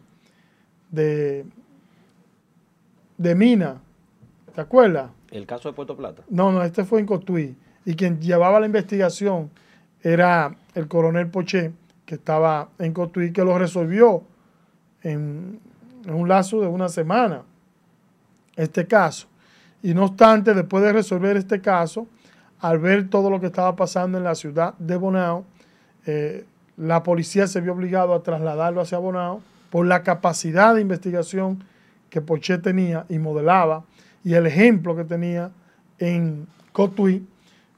de, de Mina, ¿te acuerdas? El caso de Puerto Plata. No, no, este fue en Cotuí. Y quien llevaba la investigación era el coronel Poché, que estaba en Cotuí, que lo resolvió en, un lazo de una semana, este caso. Y no obstante, después de resolver este caso, al ver todo lo que estaba pasando en la ciudad de Bonao, eh, la policía se vio obligado a trasladarlo hacia Bonao por la capacidad de investigación que Poché tenía y modelaba y el ejemplo que tenía en Cotuí.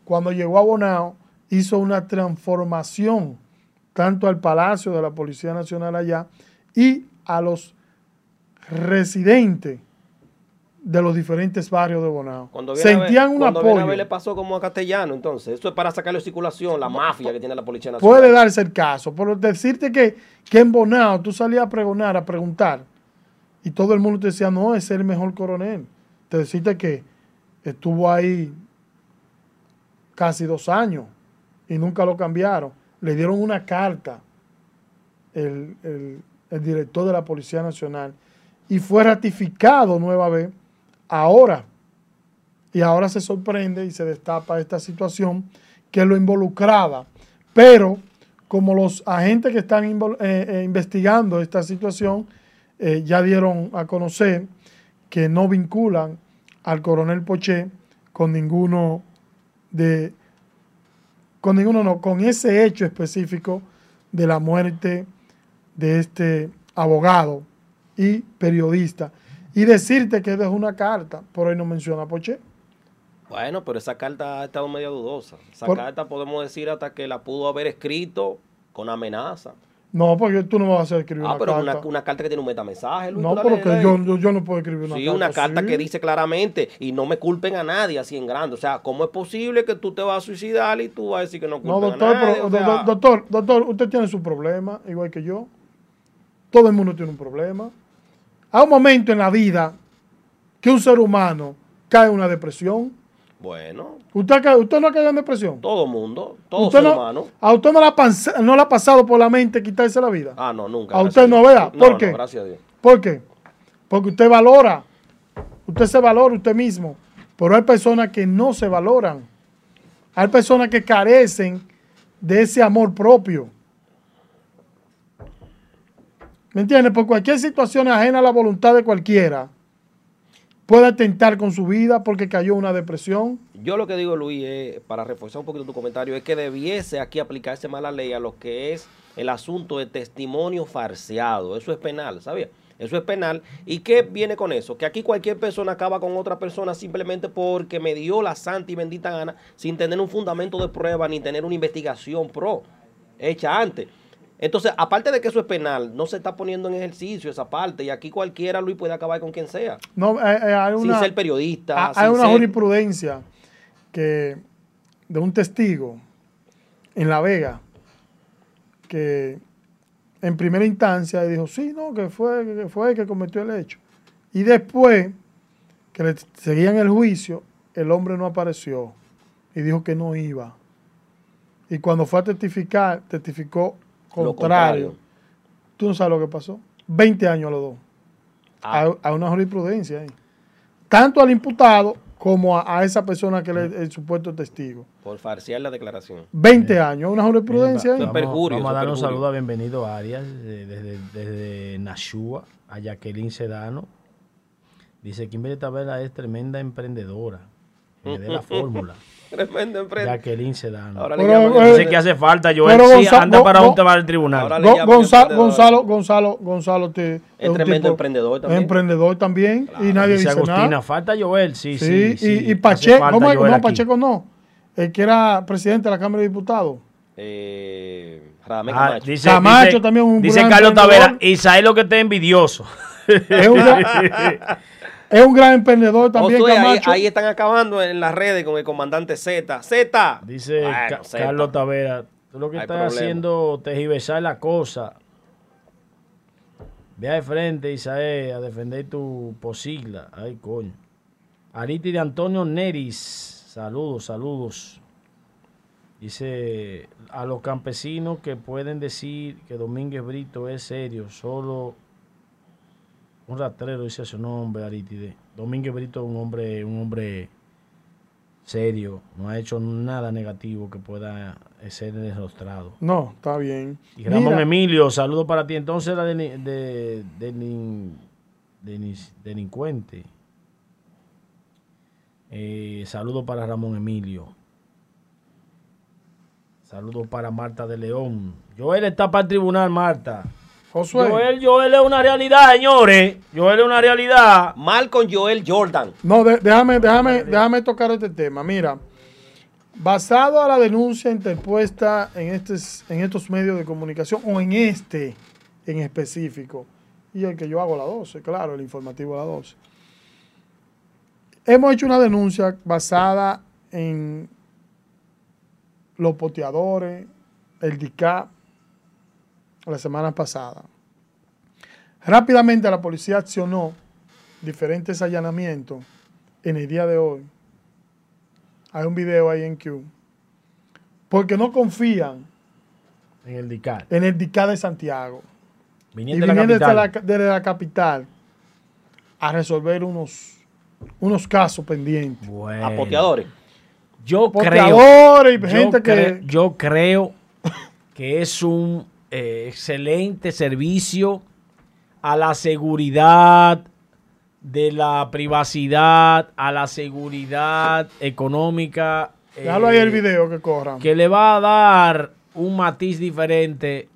Cuando llegó a Bonao, hizo una transformación tanto al Palacio de la Policía Nacional allá y a los residentes de los diferentes barrios de Bonao. Cuando Sentían un cuando apoyo. le pasó como a Castellano, entonces. Eso es para sacarle circulación la mafia que tiene la Policía Nacional. Puede darse el caso, pero decirte que, que en Bonao tú salías a pregonar, a preguntar, y todo el mundo te decía, no, es el mejor coronel. Te decirte que estuvo ahí casi dos años y nunca lo cambiaron. Le dieron una carta el, el, director de la Policía Nacional y fue ratificado nueva vez ahora. Y ahora se sorprende y se destapa esta situación que lo involucraba. Pero como los agentes que están eh, eh, investigando esta situación eh, ya dieron a conocer que no vinculan al coronel Poché con ninguno de, con ninguno no, con ese hecho específico de la muerte de este abogado y periodista. Y decirte que dejó una carta, por ahí no menciona a Poché. Bueno, pero esa carta ha estado medio dudosa. Esa carta podemos decir hasta que la pudo haber escrito con amenaza. No, porque tú no me vas a hacer escribir ah, una pero carta. Una, una carta que tiene un metamensaje, Luis. No, porque yo, yo, yo, no puedo escribir una sí, carta. una carta que dice claramente, y no me culpen a nadie así en grande. O sea, ¿cómo es posible que tú te vas a suicidar y tú vas a decir que no culpen no, doctor, a nadie? Pero, o sea, doctor, doctor, usted tiene su problema, igual que yo. Todo el mundo tiene un problema. Hay un momento en la vida que un ser humano cae en una depresión. Bueno. ¿Usted, usted no ha caído en depresión? Todo mundo, todo ser no, humano. ¿A usted no le, ha, no le ha pasado por la mente quitarse la vida? Ah, no, nunca. ¿A usted no vea? ¿Por no, qué? Gracias a Dios. ¿Por qué? Porque usted valora. Usted se valora usted mismo. Pero hay personas que no se valoran. Hay personas que carecen de ese amor propio. ¿Me entiendes? Por cualquier situación ajena a la voluntad de cualquiera, puede atentar con su vida porque cayó una depresión. Yo lo que digo, Luis, para reforzar un poquito tu comentario, es que debiese aquí aplicarse más la ley a lo que es el asunto de testimonio farseado. Eso es penal, ¿sabía? Eso es penal. ¿Y qué viene con eso? Que aquí cualquier persona acaba con otra persona simplemente porque me dio la santa y bendita gana sin tener un fundamento de prueba ni tener una investigación pro hecha antes. Entonces, aparte de que eso es penal, no se está poniendo en ejercicio esa parte y aquí cualquiera, Luis, puede acabar con quien sea. No, eh, eh, hay una, sin ser periodista. Hay sin una ser... jurisprudencia que de un testigo en La Vega que en primera instancia dijo, sí, no, que fue, que fue el que cometió el hecho. Y después que le seguían el juicio, el hombre no apareció y dijo que no iba. Y cuando fue a testificar, testificó contrario. contrario. Tú no sabes lo que pasó. 20 años a los dos. Ah. Hay, una jurisprudencia ahí. Tanto al imputado como a, a esa persona que es el supuesto testigo. Por farsear la declaración. 20 Bien. años, una jurisprudencia Bien. Vamos, perjurio, vamos a dar un saludo a bienvenido a Arias desde, desde Nashua, a Jacqueline Sedano. Dice, Kimberly Tavera es tremenda emprendedora. Me dé la fórmula. Tremendo emprendedor. Jacqueline Sedano. Ahora pero, le llaman eh, dice que hace falta, Joel. Sí, Gonzalo, anda para un tema del tribunal. Go, Gonzalo, Gonzalo, Gonzalo, Gonzalo, te, es, es tremendo emprendedor también. Emprendedor también. Claro. Y nadie dice, dice Agustina, nada. falta Joel, sí, sí. sí, y, y Pacheco, ¿cómo es? No, Pacheco no. El que era presidente de la Cámara de Diputados. Eh, Radamés Camacho. Ah, dice, Camacho dice, también un Dice gran Carlos Tavera, emprendedor. Isaí lo que está envidioso. Es un, gran, es un gran emprendedor también, Camacho. ahí están acabando en las redes con el comandante Z. Z. Dice Bueno, Ca- Zeta. Carlos Tavera, tú lo que Hay estás problema. haciendo tergiversar la cosa. Ve de frente, Isaí, a defender tu posigla. Ay, coño. Ariti de Antonio Neris. Saludos, saludos. Dice a los campesinos que pueden decir que Domínguez Brito es serio, solo un rastrero dice su nombre, Arítide. Domínguez Brito es un hombre, un hombre serio, no ha hecho nada negativo que pueda ser demostrado. No, está bien. Y Ramón Mira, Emilio, saludo para ti. Entonces deli- de, de, delin- denis- delincuente. Eh, saludo para Ramón Emilio. Saludo para Marta de León. Joel está para el tribunal, Marta. Josué, Joel, Joel es una realidad, señores. Joel es una realidad. Mal con Joel Jordan. no, de- déjame, déjame, déjame tocar este tema. Mira, basado a la denuncia interpuesta en, estes, en estos medios de comunicación, o en este en específico, y el que yo hago a la 12, claro, el informativo a la 12. Hemos hecho una denuncia basada en los poteadores, el DICAP, la semana pasada. Rápidamente la policía accionó diferentes allanamientos en el día de hoy Hay un video ahí en Q. Porque no confían En el DICAR. en el DICA de Santiago. Y Viniendo de la viniendo desde capital. la, ca- desde la capital a resolver unos, unos casos pendientes. Bueno. Apoteadores. Yo creo, Poteadores y yo gente que... cre- yo creo que es un eh, excelente servicio a la seguridad de la privacidad, a la seguridad económica. Déjalo ahí eh, el video que corran. que le va a dar un matiz diferente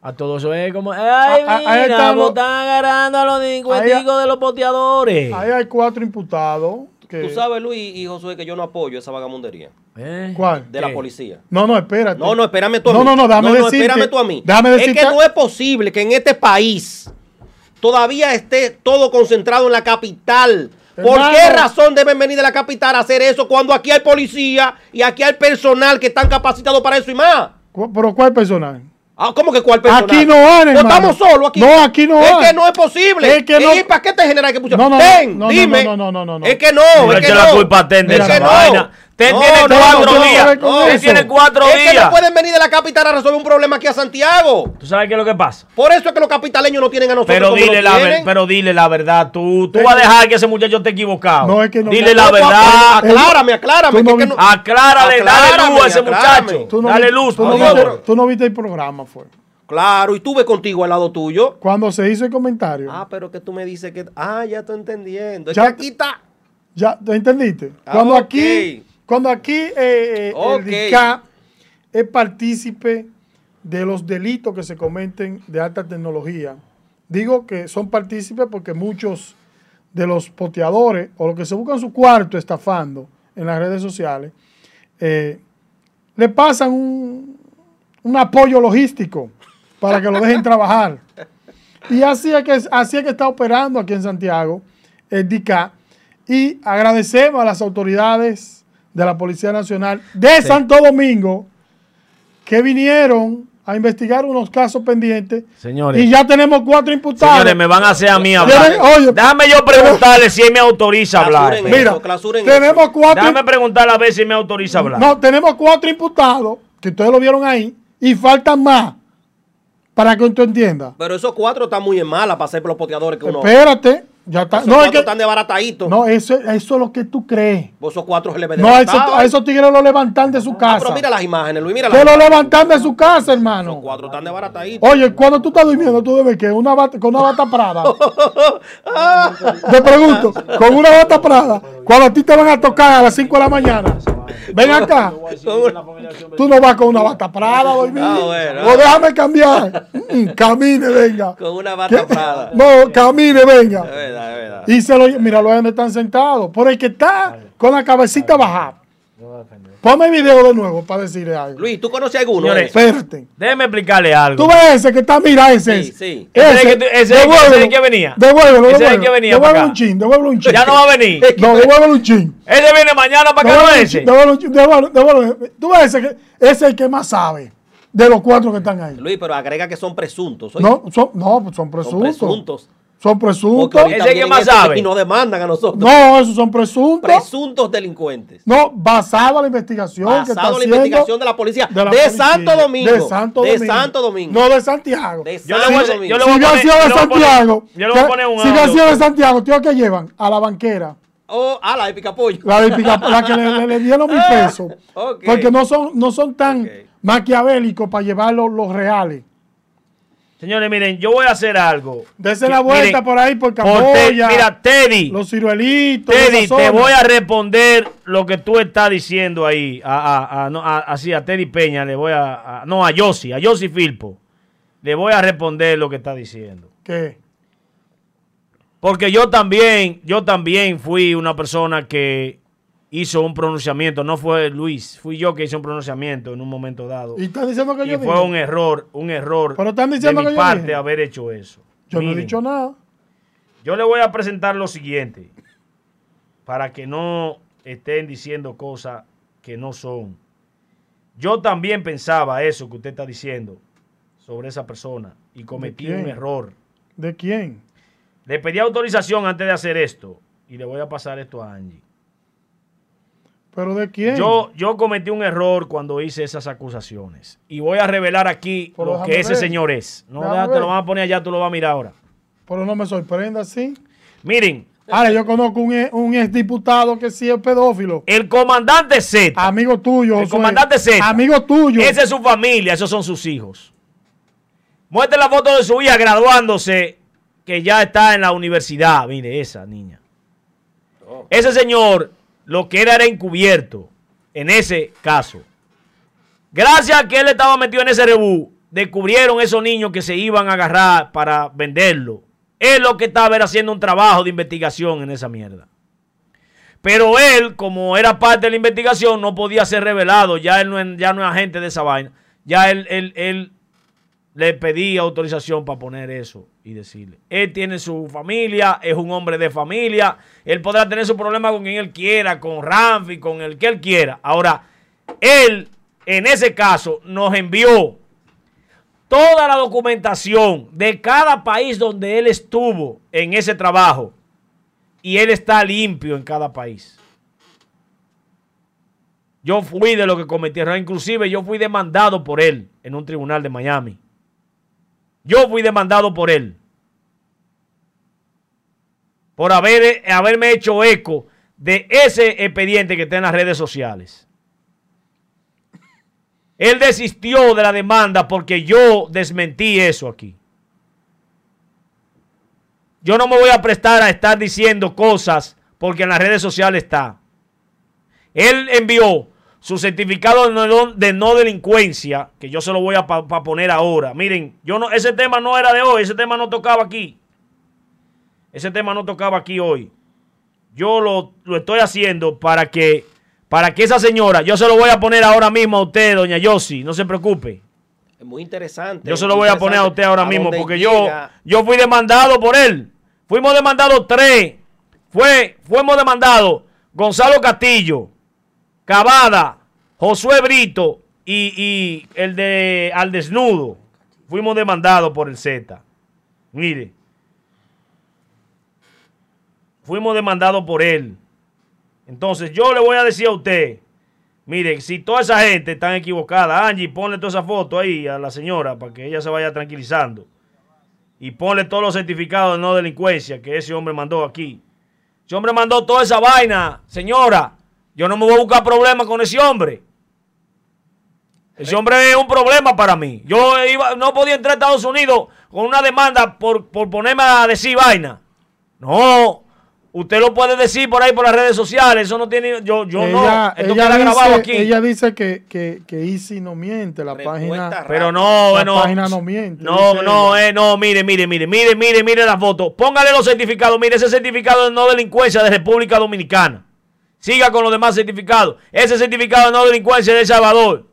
a todo eso. Es como, ay, Ah, ah, ahí mira, están los- están agarrando a los delincuenticos de los poteadores. Ahí hay cuatro imputados. Que... Tú sabes, Luis y Josué, que yo no apoyo esa vagamundería ¿Eh? ¿Cuál? de ¿Qué? la policía. No, no, espérate. No, no, espérame tú a No, mí. no, no, déjame no, decirte- espérame tú a mí. déjame es que no es posible que en este país todavía esté todo concentrado en la capital. ¿Por Hermano. qué razón deben venir de la capital a hacer eso cuando aquí hay policía y aquí hay personal que están capacitados para eso y más? ¿Pero cuál personal? Ah, ¿Cómo que cuál personal? Aquí no van, ¿No hermano. estamos solos aquí? No, aquí no Es que no es posible. Es que no- ¿Y para qué te genera que puso? No, no, Ten, no, no, dime. no, no, no, no, no. Es que no, No es eche que la no. culpa Ten de Es esa que no. vaina. No, tiene no, cuatro no, días. eso. tiene cuatro Es que no pueden venir de la capital a resolver un problema aquí a Santiago. ¿Tú sabes qué es lo que pasa? Por eso es que los capitaleños no tienen a nosotros Pero como dile, la ver- pero dile la verdad. Tú, tú vas a dejar que ese muchacho esté equivocado. No, es que no- Dile no, la No, verdad. Aclárame, aclárame. Que no que vi- no- Aclárale, dale luz a ese muchacho. Dale luz, tú por no, favor. viste, tú no viste el programa, fue. Claro, y tuve contigo al lado tuyo. Cuando se hizo el comentario. Ah, pero que tú me dices que. Ah, ya estoy entendiendo. Es Ya- que aquí está. ¿Ya ¿te entendiste? Ah, Cuando aquí, cuando aquí eh, eh, el DICA es partícipe de los delitos que se cometen de alta tecnología. Digo que son partícipes porque muchos de los poteadores o los que se buscan su cuarto estafando en las redes sociales, eh, le pasan un, un apoyo logístico para que lo dejen trabajar. Y así es, que, así es que está operando aquí en Santiago el DICA. Y agradecemos a las autoridades de la Policía Nacional de Santo Domingo que vinieron a investigar unos casos pendientes. Señores. Y ya tenemos cuatro imputados. Señores, me van a hacer a mí hablar. Oye, Déjame yo preguntarle si él me autoriza a hablar. Mira, tenemos eso. cuatro. Déjame preguntarle a ver si me autoriza a hablar. No, tenemos cuatro imputados, que ustedes lo vieron ahí, y faltan más. Para que tú entiendas. Pero esos cuatro están muy en mala para ser los poteadores que uno. Espérate, ya está. No, es que, están desbarataditos. no eso, eso es lo que tú crees. Vos esos cuatro se le No, a, esos tigres lo levantan de su Ah, casa. pero mira las imágenes, Luis, mira las que lo levantan de su casa, Los hermano. cuatro están desbarataditos. Oye, cuando tú estás durmiendo, tú debes que una bata, con una bata prada. Te pregunto, con una bata prada, cuando a ti te van a tocar a las 5 de la mañana, ven acá. Tú no vas con una bata prada dormir. Ah, bueno. O déjame cambiar. Mm, camine, venga. Con una bata ¿Qué? prada. No, camine, Es venga. verdad, es verdad. Y se lo, mira, lo donde están sentados. Por el que está con la cabecita bajada. Ponme el video de nuevo para decirle algo. Luis, ¿tú conoces alguno? Señores? Espérate. Déjeme explicarle algo. Tú ves ese que está, mira ese. Sí, es. sí. Ese es el Ese, que ese es el que- devuélvelo. ese es el que venía. Devuélvelo, Ese es el devuélvelo. que venía Devuélvelo un chin, devuélvelo un chin. Ya no va a venir. No, devuélvelo un chin. Ese viene mañana para acá, no Devuélvelo ese. devuélvelo un chin, devuélvelo, devuélvelo. Tú ves ese que ese es el que más sabe de los cuatro que están ahí. Luis, pero agrega que son presuntos. No, son, no, pues son son presuntos. Son presuntos. Ese que más sabe. Y nos demandan a nosotros. No, esos son presuntos. Presuntos delincuentes. No, basado en la investigación que está Basado en la haciendo investigación de la policía. De, de policía. Santo Domingo. De Santo De Domingo. Santo Domingo. No de Santiago. De Yo le Santo voy a- Domingo. yo le si voy hubiera poner- sido yo de Santiago, yo le voy a que- poner un si hubiera audio. sido de Santiago, tío, que llevan a la banquera, Oh, ah, la de Picapollo. la, de Pica- la que le, le- le dieron mil pesos, Ok. porque no son, no son tan maquiavélicos para llevar los, los reales. Señores, miren, yo voy a hacer algo. Dese la vuelta miren, por ahí, por Camboya, Te- mira, Teddy, los ciruelitos. Teddy, te voy a responder lo que tú estás diciendo ahí. A, a- a- no, a- así, a Teddy Peña le voy a, a- No, a Yossi, a Yossi Filpo. Le voy a responder lo que está diciendo. ¿Qué? Porque yo también, yo también fui una persona que hizo un pronunciamiento. No fue Luis, fui yo que hice un pronunciamiento en un momento dado. Y están diciendo que Y yo fue dije. un error, un error Pero están de diciendo mi que yo parte dije. haber hecho eso. Yo no he dicho nada. Yo le voy a presentar lo siguiente, para que no estén diciendo cosas que no son. Yo también pensaba eso que usted está diciendo sobre esa persona y cometí un error. ¿De quién? Le pedí autorización antes de hacer esto y le voy a pasar esto a Angie. ¿Pero de quién? Yo, yo cometí un error cuando hice esas acusaciones. Y voy a revelar aquí Pero lo que ese ver. señor es. No, Déjame déjate, ver. lo van a poner allá, tú lo vas a mirar ahora. Pero no me sorprenda, sí. Miren, Ahora, yo conozco un, ex- un exdiputado que sí es pedófilo. el comandante Z, Amigo tuyo. El comandante Z. Amigo tuyo. esa es su familia, esos son sus hijos. Muestre la foto de su hija graduándose, que ya está en la universidad. Mire, esa niña. Ese señor, lo que era era encubierto en ese caso. Gracias a que él estaba metido en ese rebú, descubrieron esos niños que se iban a agarrar para venderlo. Él lo que estaba era haciendo un trabajo de investigación en esa mierda. Pero él, como era parte de la investigación, no podía ser revelado. Ya él no, ya no es agente de esa vaina. Ya él, él, él le pedía autorización para poner eso y decirle. Él tiene su familia, es un hombre de familia. Él podrá tener su problema con quien él quiera, con Ramfi, con el que él quiera. Ahora, él, en ese caso, nos envió toda la documentación de cada país donde él estuvo en ese trabajo. Y él está limpio en cada país. Yo fui de lo que cometí error. Inclusive yo fui demandado por él en un tribunal de Miami. Yo fui demandado por él. Por haber, haberme hecho eco de ese expediente que está en las redes sociales. Él desistió de la demanda porque yo desmentí eso aquí. Yo no me voy a prestar a estar diciendo cosas porque en las redes sociales está. Él envió su certificado de no, de no delincuencia, que yo se lo voy a pa- pa poner ahora. Miren, yo no, ese tema no era de hoy, ese tema no tocaba aquí. Ese tema no tocaba aquí hoy. Yo lo, lo estoy haciendo para que, para que esa señora, yo se lo voy a poner ahora mismo a usted, doña Yossi, no se preocupe. Es muy interesante. Yo se lo voy a poner a usted ahora mismo porque yo, yo fui demandado por él. Fuimos demandados tres. Fue, fuimos demandados Gonzalo Castillo, Cavada, Josué Brito y, y el de Al Desnudo. Fuimos demandados por el Z. Mire. Fuimos demandados por él. Entonces yo le voy a decir a usted, mire, si toda esa gente está equivocada, Angie, ponle toda esa foto ahí a la señora para que ella se vaya tranquilizando. Y ponle todos los certificados de no delincuencia que ese hombre mandó aquí. Ese hombre mandó toda esa vaina, señora. Yo no me voy a buscar problemas con ese hombre. Ese hombre es un problema para mí. Yo iba, no podía entrar a Estados Unidos con una demanda por, por ponerme a decir vaina. No, usted lo puede decir por ahí por las redes sociales. Eso no tiene. Yo, yo no. ella, Esto ella queda grabado dice, aquí. ella dice que, que, que Easy no miente, la Respuesta página. Pero no, La no. página no miente, No, no, eh, no, mire, mire, mire, mire, mire, mire la foto. Póngale los certificados. Mire, ese certificado de no delincuencia de República Dominicana. Siga con los demás certificados. Ese certificado de no delincuencia de Salvador.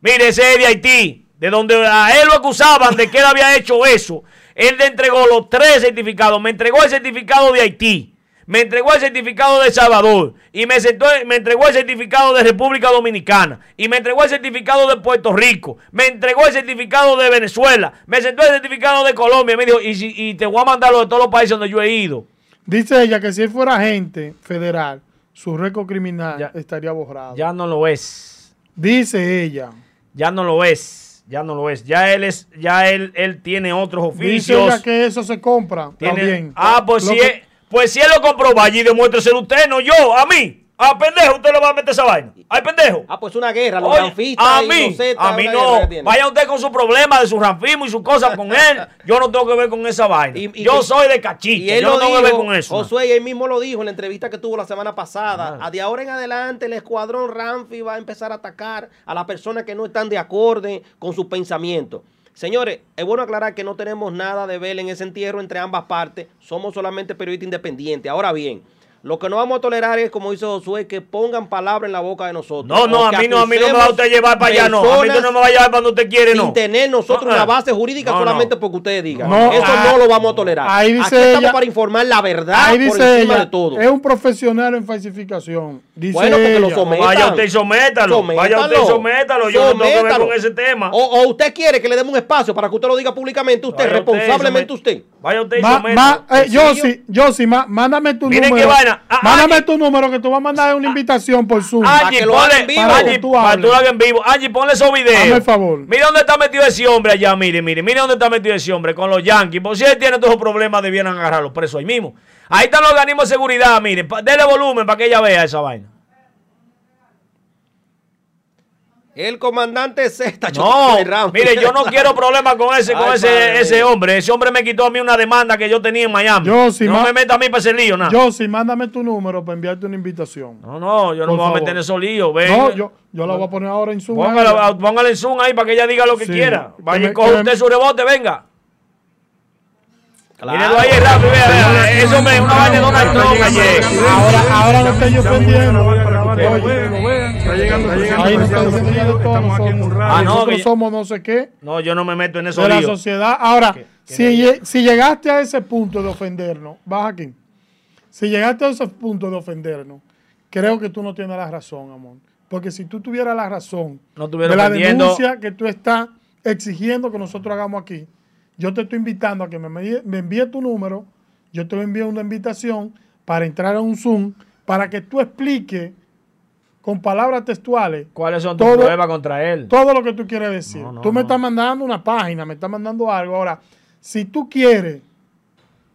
Mire, ese es de Haití, de donde a él lo acusaban de que él había hecho eso. Él le entregó los tres certificados. Me entregó el certificado de Haití. Me entregó el certificado de Salvador. Y me, entregó el certificado de República Dominicana. Y me entregó el certificado de Puerto Rico. Me entregó el certificado de Venezuela. Me sentó el certificado de Colombia. Me dijo, y, y te voy a mandar lo de todos los países donde yo he ido. Dice ella que si él fuera agente federal, su récord criminal Ya. estaría borrado. Ya no lo es. Dice ella. Ya no lo es. Ya no lo es. Ya él es, ya él, él tiene otros Dice oficios. ella que eso se compra Tiene- también. Ah, pues Lo si, que- pues si él lo compró, vaya y demuéstreselo usted, no yo, a mí. A pendejo, usted le va a meter esa vaina. Ay, pendejo. Ah, pues una guerra, los Oye, ranfistas a y mí, los zetas, a mí no. Vaya usted con su problema de su ranfismo y sus cosas con él. Yo no tengo que ver con esa vaina. Y- y yo que- soy de Y cachita. él Yo no tengo que ver con eso. Josué, y él mismo lo dijo en la entrevista que tuvo la semana pasada. Ah. A de ahora en adelante, el escuadrón Ramfi va a empezar a atacar a las personas que no están de acorde con sus pensamientos. Señores, es bueno aclarar que no tenemos nada de ver en ese entierro entre ambas partes. Somos solamente periodistas independientes. Ahora bien, lo que no vamos a tolerar es, como dice Josué, que pongan palabras en la boca de nosotros. No, no, a mí no, a mí no me va a usted llevar para allá, no. A mí no me va a llevar para donde usted quiere, no. sin tener nosotros Ah, una base jurídica No, no. solamente porque ustedes digan. No, Eso ah, no lo vamos a tolerar. ahí dice Aquí estamos ella- para informar la verdad Ahí por dice encima ella, de todo. es un profesional en falsificación. Dice Bueno, porque lo sometan. Vaya usted y sométalo. Vaya usted y sométalo. Yo no tengo que ver con ese tema. O, o usted quiere que le demos un espacio para que usted lo diga públicamente, usted, Vaya responsablemente usted. Vaya usted y sométalo. ma- eh. Yossi, Yossi, ma- mándame tu Miren número. qué vaina. Mía. Ah, Mándame Angie. tu número que te voy a mandar una invitación por Zoom. Angie, que lo vivo. Para que Angie, tú para tú lo hagas en vivo. Angie, ponle esos videos. Hazme el favor. Mira dónde está metido ese hombre allá, mire, mire, mire dónde está metido ese hombre con los Yankees. Por si él tiene todos esos problemas, debieran agarrarlos presos ahí mismo. Ahí están los organismos de seguridad, mire, dele volumen para que ella vea esa vaina. El comandante Z. No, mire, yo no quiero problemas con ese, con Ay, ese, padre. ese hombre. Ese hombre me quitó a mí una demanda que yo tenía en Miami. Yo, si no me meta a mí para ese lío, nada. Yo, sí, mándame tu número para enviarte una invitación. no, no, yo no me voy a meter en esos líos. Ven. No, yo, yo la voy a poner ahora en Zoom. Póngala, póngale en Zoom ahí para que ella diga lo que Sí. quiera. Que Vaya me- y coja que me- usted su rebote, venga. Claro. Ahí, rápido, vea, vea. Eso me una vaina de Donald Trump ayer. Ahora, ahora no estoy. Oye, Oye, está llegando, está llegando. ahí no está diciendo. Ah, no, nosotros que- somos no sé qué No, yo no me meto en esos de la sociedad. Ahora, si, si llegaste a ese punto de ofendernos, baja aquí. Si llegaste a ese punto de ofendernos, creo que tú no tienes la razón, amor. Porque si tú tuvieras la razón No de la denuncia que tú estás exigiendo que nosotros hagamos aquí, yo te estoy invitando a que me, me me envíe tu número, yo te envío una invitación para entrar a un Zoom, para que tú expliques con palabras textuales ¿Cuáles son tus Todo- pruebas contra él? todo lo que tú quieres decir. No, no, tú me no. estás mandando una página, me estás mandando algo. Ahora, si tú quieres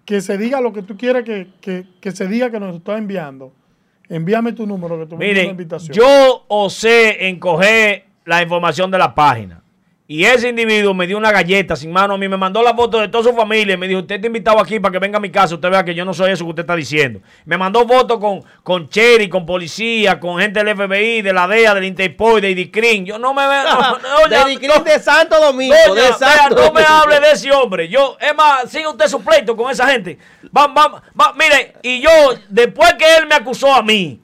que se diga lo que tú quieres que, que- que se diga que nos está enviando, envíame tu número que tú me envíes una Miren, invitación. yo osé en coger la información de la página. Y ese individuo me dio una galleta sin mano a mí, me mandó la foto de toda su familia y me dijo, usted está invitado aquí para que venga a mi casa, usted vea que yo no soy eso que usted está diciendo. Me mandó fotos con, con Cherry, con policía, con gente del FBI, de la DEA, del Interpol, de IDICRIN. Yo no me veo... No, no, de, Dicrín de Santo Domingo. Doña, de vea, Santo no me hable de ese hombre. Yo, es más, siga usted su pleito con esa gente. Vamos, vamos, va, mire, y yo, después que él me acusó a mí,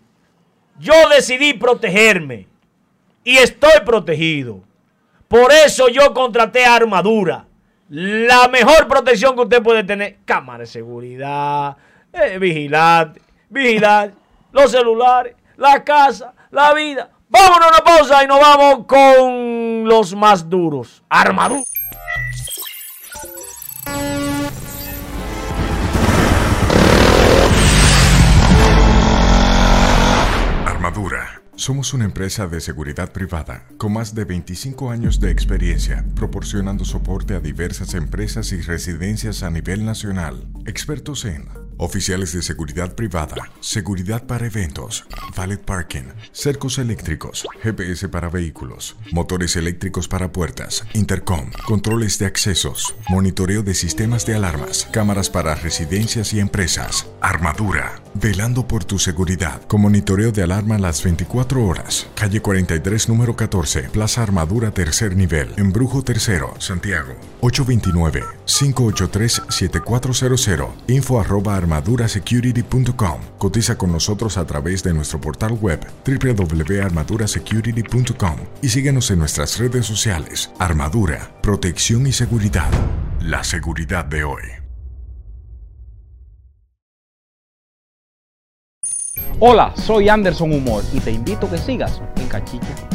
yo decidí protegerme. Y estoy protegido. Por eso yo contraté armadura. La mejor protección que usted puede tener. Cámara de seguridad, eh, vigilante, vigilar, los celulares, la casa, la vida. Vámonos a una pausa y nos vamos con los más duros. Armadura. Armadura. Somos una empresa de seguridad privada con más de 25 años de experiencia proporcionando soporte a diversas empresas y residencias a nivel nacional. Expertos en oficiales de seguridad privada, seguridad para eventos, valet parking, cercos eléctricos, GPS para vehículos, motores eléctricos para puertas, intercom, controles de accesos, monitoreo de sistemas de alarmas, cámaras para residencias y empresas. Armadura. Velando por tu seguridad con monitoreo de alarma las 24 horas. Calle 43, número 14, Plaza Armadura, tercer nivel. Embrujo tercero, Santiago. 829-583-7400. Info arroba armadurasecurity.com. Cotiza con nosotros a través de nuestro portal web www.armadurasecurity.com y síguenos en nuestras redes sociales. Armadura, protección y seguridad. La seguridad de hoy. Hola, soy Anderson Humor y te invito a que sigas en Cachicha.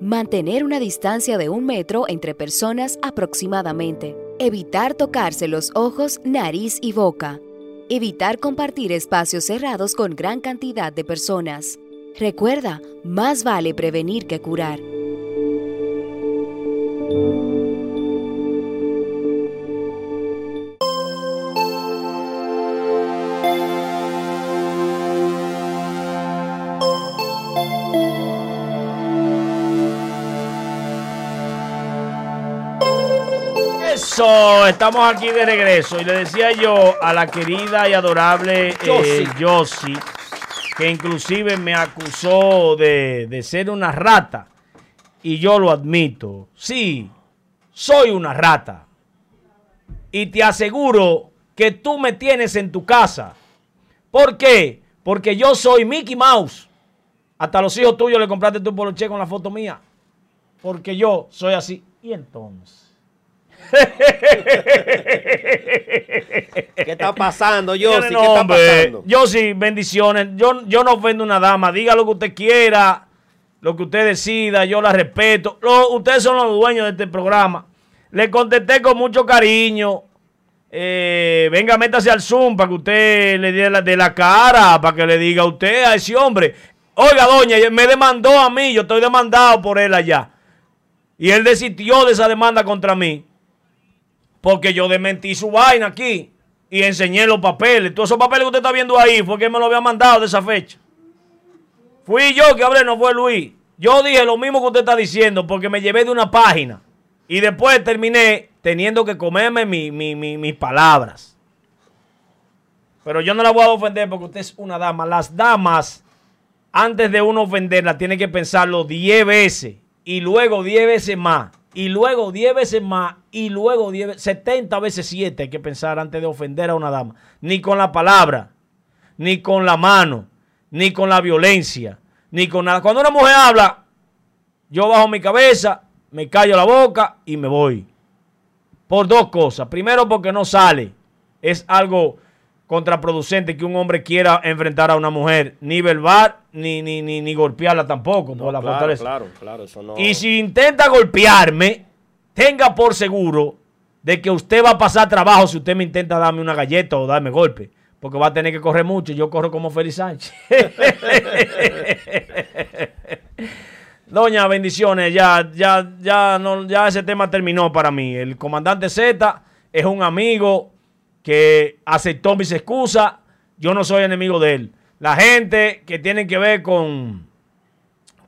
Mantener una distancia de un metro entre personas aproximadamente. Evitar tocarse los ojos, nariz y boca. Evitar compartir espacios cerrados con gran cantidad de personas. Recuerda, más vale prevenir que curar. Estamos aquí de regreso. Y le decía yo a la querida y adorable eh, Yossi. Que inclusive me acusó de, de ser una rata. Y yo lo admito. Sí, soy una rata. y te aseguro que tú me tienes en tu casa. ¿Por qué? Porque yo soy Mickey Mouse. Hasta los hijos tuyos le compraste tu poloche con la foto mía. Porque yo soy así. Y entonces. ¿Qué está pasando, yo no, ¿Qué está pasando? Yo sí, bendiciones. Yo, yo no ofendo a una dama. Diga lo que usted quiera, lo que usted decida, yo la respeto. Lo- ustedes son los dueños de este programa. Le contesté con mucho cariño. Eh, venga, métase al Zoom para que usted le dé la, de la cara, para que le diga a usted a ese hombre. Oiga, doña, me demandó a mí, yo estoy demandado por él allá. Y él desistió de esa demanda contra mí. Porque yo desmentí su vaina aquí y enseñé los papeles. Todos esos papeles que usted está viendo ahí fue que me lo había mandado de esa fecha. Fui yo que hablé, no fue Luis. Yo dije lo mismo que usted está diciendo porque me llevé de una página. Y después terminé teniendo que comerme mi- mi- mi- mis palabras. Pero yo no la voy a ofender porque usted es una dama. Las damas, antes de uno ofenderla, tiene que pensarlo 10 veces. Y luego 10 veces más. Y luego 10 veces más. Y luego 10 veces, 70 veces 7 hay que pensar antes de ofender a una dama. Ni con la palabra, ni con la mano, ni con la violencia, ni con nada. Cuando una mujer habla, yo bajo mi cabeza, me callo la boca y me voy. Por dos cosas. Primero, porque no sale. Es algo contraproducente que un hombre quiera enfrentar a una mujer, ni verbal, ni, ni, ni, ni golpearla tampoco. por la claro, fortaleza. claro, claro, eso no. Y si intenta golpearme, tenga por seguro de que usted va a pasar trabajo si usted me intenta darme una galleta o darme golpe. Porque va a tener que correr mucho. Yo corro como Félix Sánchez. Doña, bendiciones. Ya, ya, ya, no, ya ese tema terminó para mí. El comandante Z es un amigo que aceptó mis excusas. Yo no soy enemigo de él. La gente que tiene que ver con,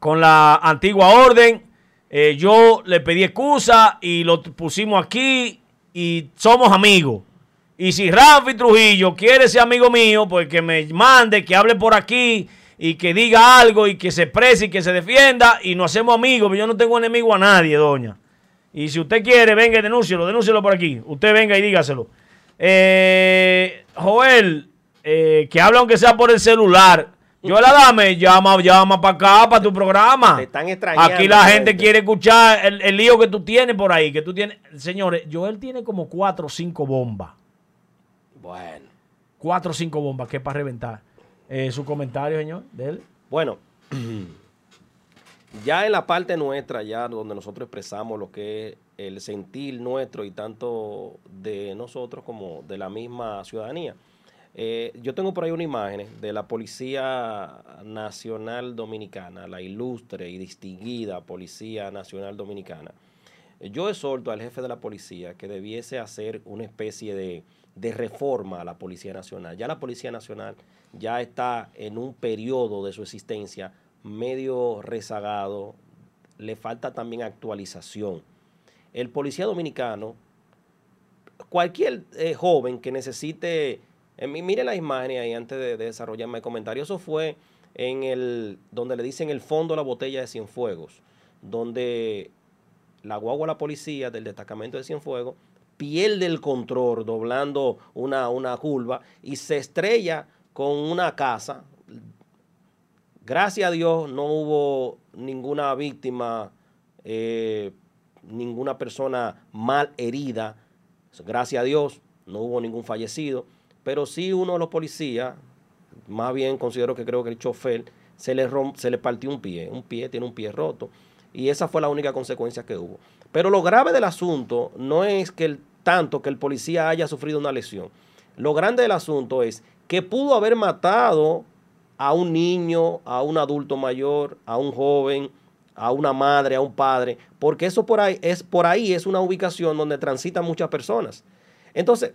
con la antigua orden, eh, yo le pedí excusa y lo pusimos aquí y somos amigos. Y si Rafi Trujillo quiere ser amigo mío, pues que me mande, que hable por aquí y que diga algo y que se exprese y que se defienda y nos hacemos amigos. Pero yo no tengo enemigo a nadie, doña. Y si usted quiere, venga y denúncielo, denúncielo por aquí. Usted venga y dígaselo. Eh, Joel, eh, que habla aunque sea por el celular. Yo la dame, llama, llama para acá, para tu programa. Te están extrañando, Aquí la gente quiere escuchar el, el lío que tú tienes por ahí. Que tú tienes. Señores, Joel tiene como cuatro o cinco bombas. Bueno. Cuatro o cinco bombas que es para reventar. Eh, su comentario, señor, de él. Bueno, ya en la parte nuestra, ya donde nosotros expresamos lo que es el sentir nuestro y tanto de nosotros como de la misma ciudadanía. Eh, yo tengo por ahí una imagen de la Policía Nacional Dominicana, la ilustre y distinguida Policía Nacional Dominicana. Yo exhorto al jefe de la policía que debiese hacer una especie de, de reforma a la Policía Nacional. Ya la Policía Nacional ya está en un periodo de su existencia medio rezagado, le falta también actualización. El policía dominicano, cualquier eh, joven que necesite, eh, mi- mire las imágenes ahí antes de, de desarrollarme el comentario, eso fue en el, donde le dicen el fondo de la botella de Cienfuegos, donde la guagua la policía del destacamento de Cienfuegos pierde el control doblando una, una curva y se estrella con una casa. Gracias a Dios no hubo ninguna víctima, eh, ninguna persona mal herida. Gracias a Dios no hubo ningún fallecido. Pero sí uno de los policías, más bien considero que creo que el chofer, se le, rom- se le partió un pie. Un pie tiene un pie roto. Y esa fue la única consecuencia que hubo. Pero lo grave del asunto no es que tanto que el policía haya sufrido una lesión. Lo grande del asunto es que pudo haber matado a un niño, a un adulto mayor, a un joven, a una madre, a un padre, porque eso por ahí es por ahí es una ubicación donde transitan muchas personas. Entonces,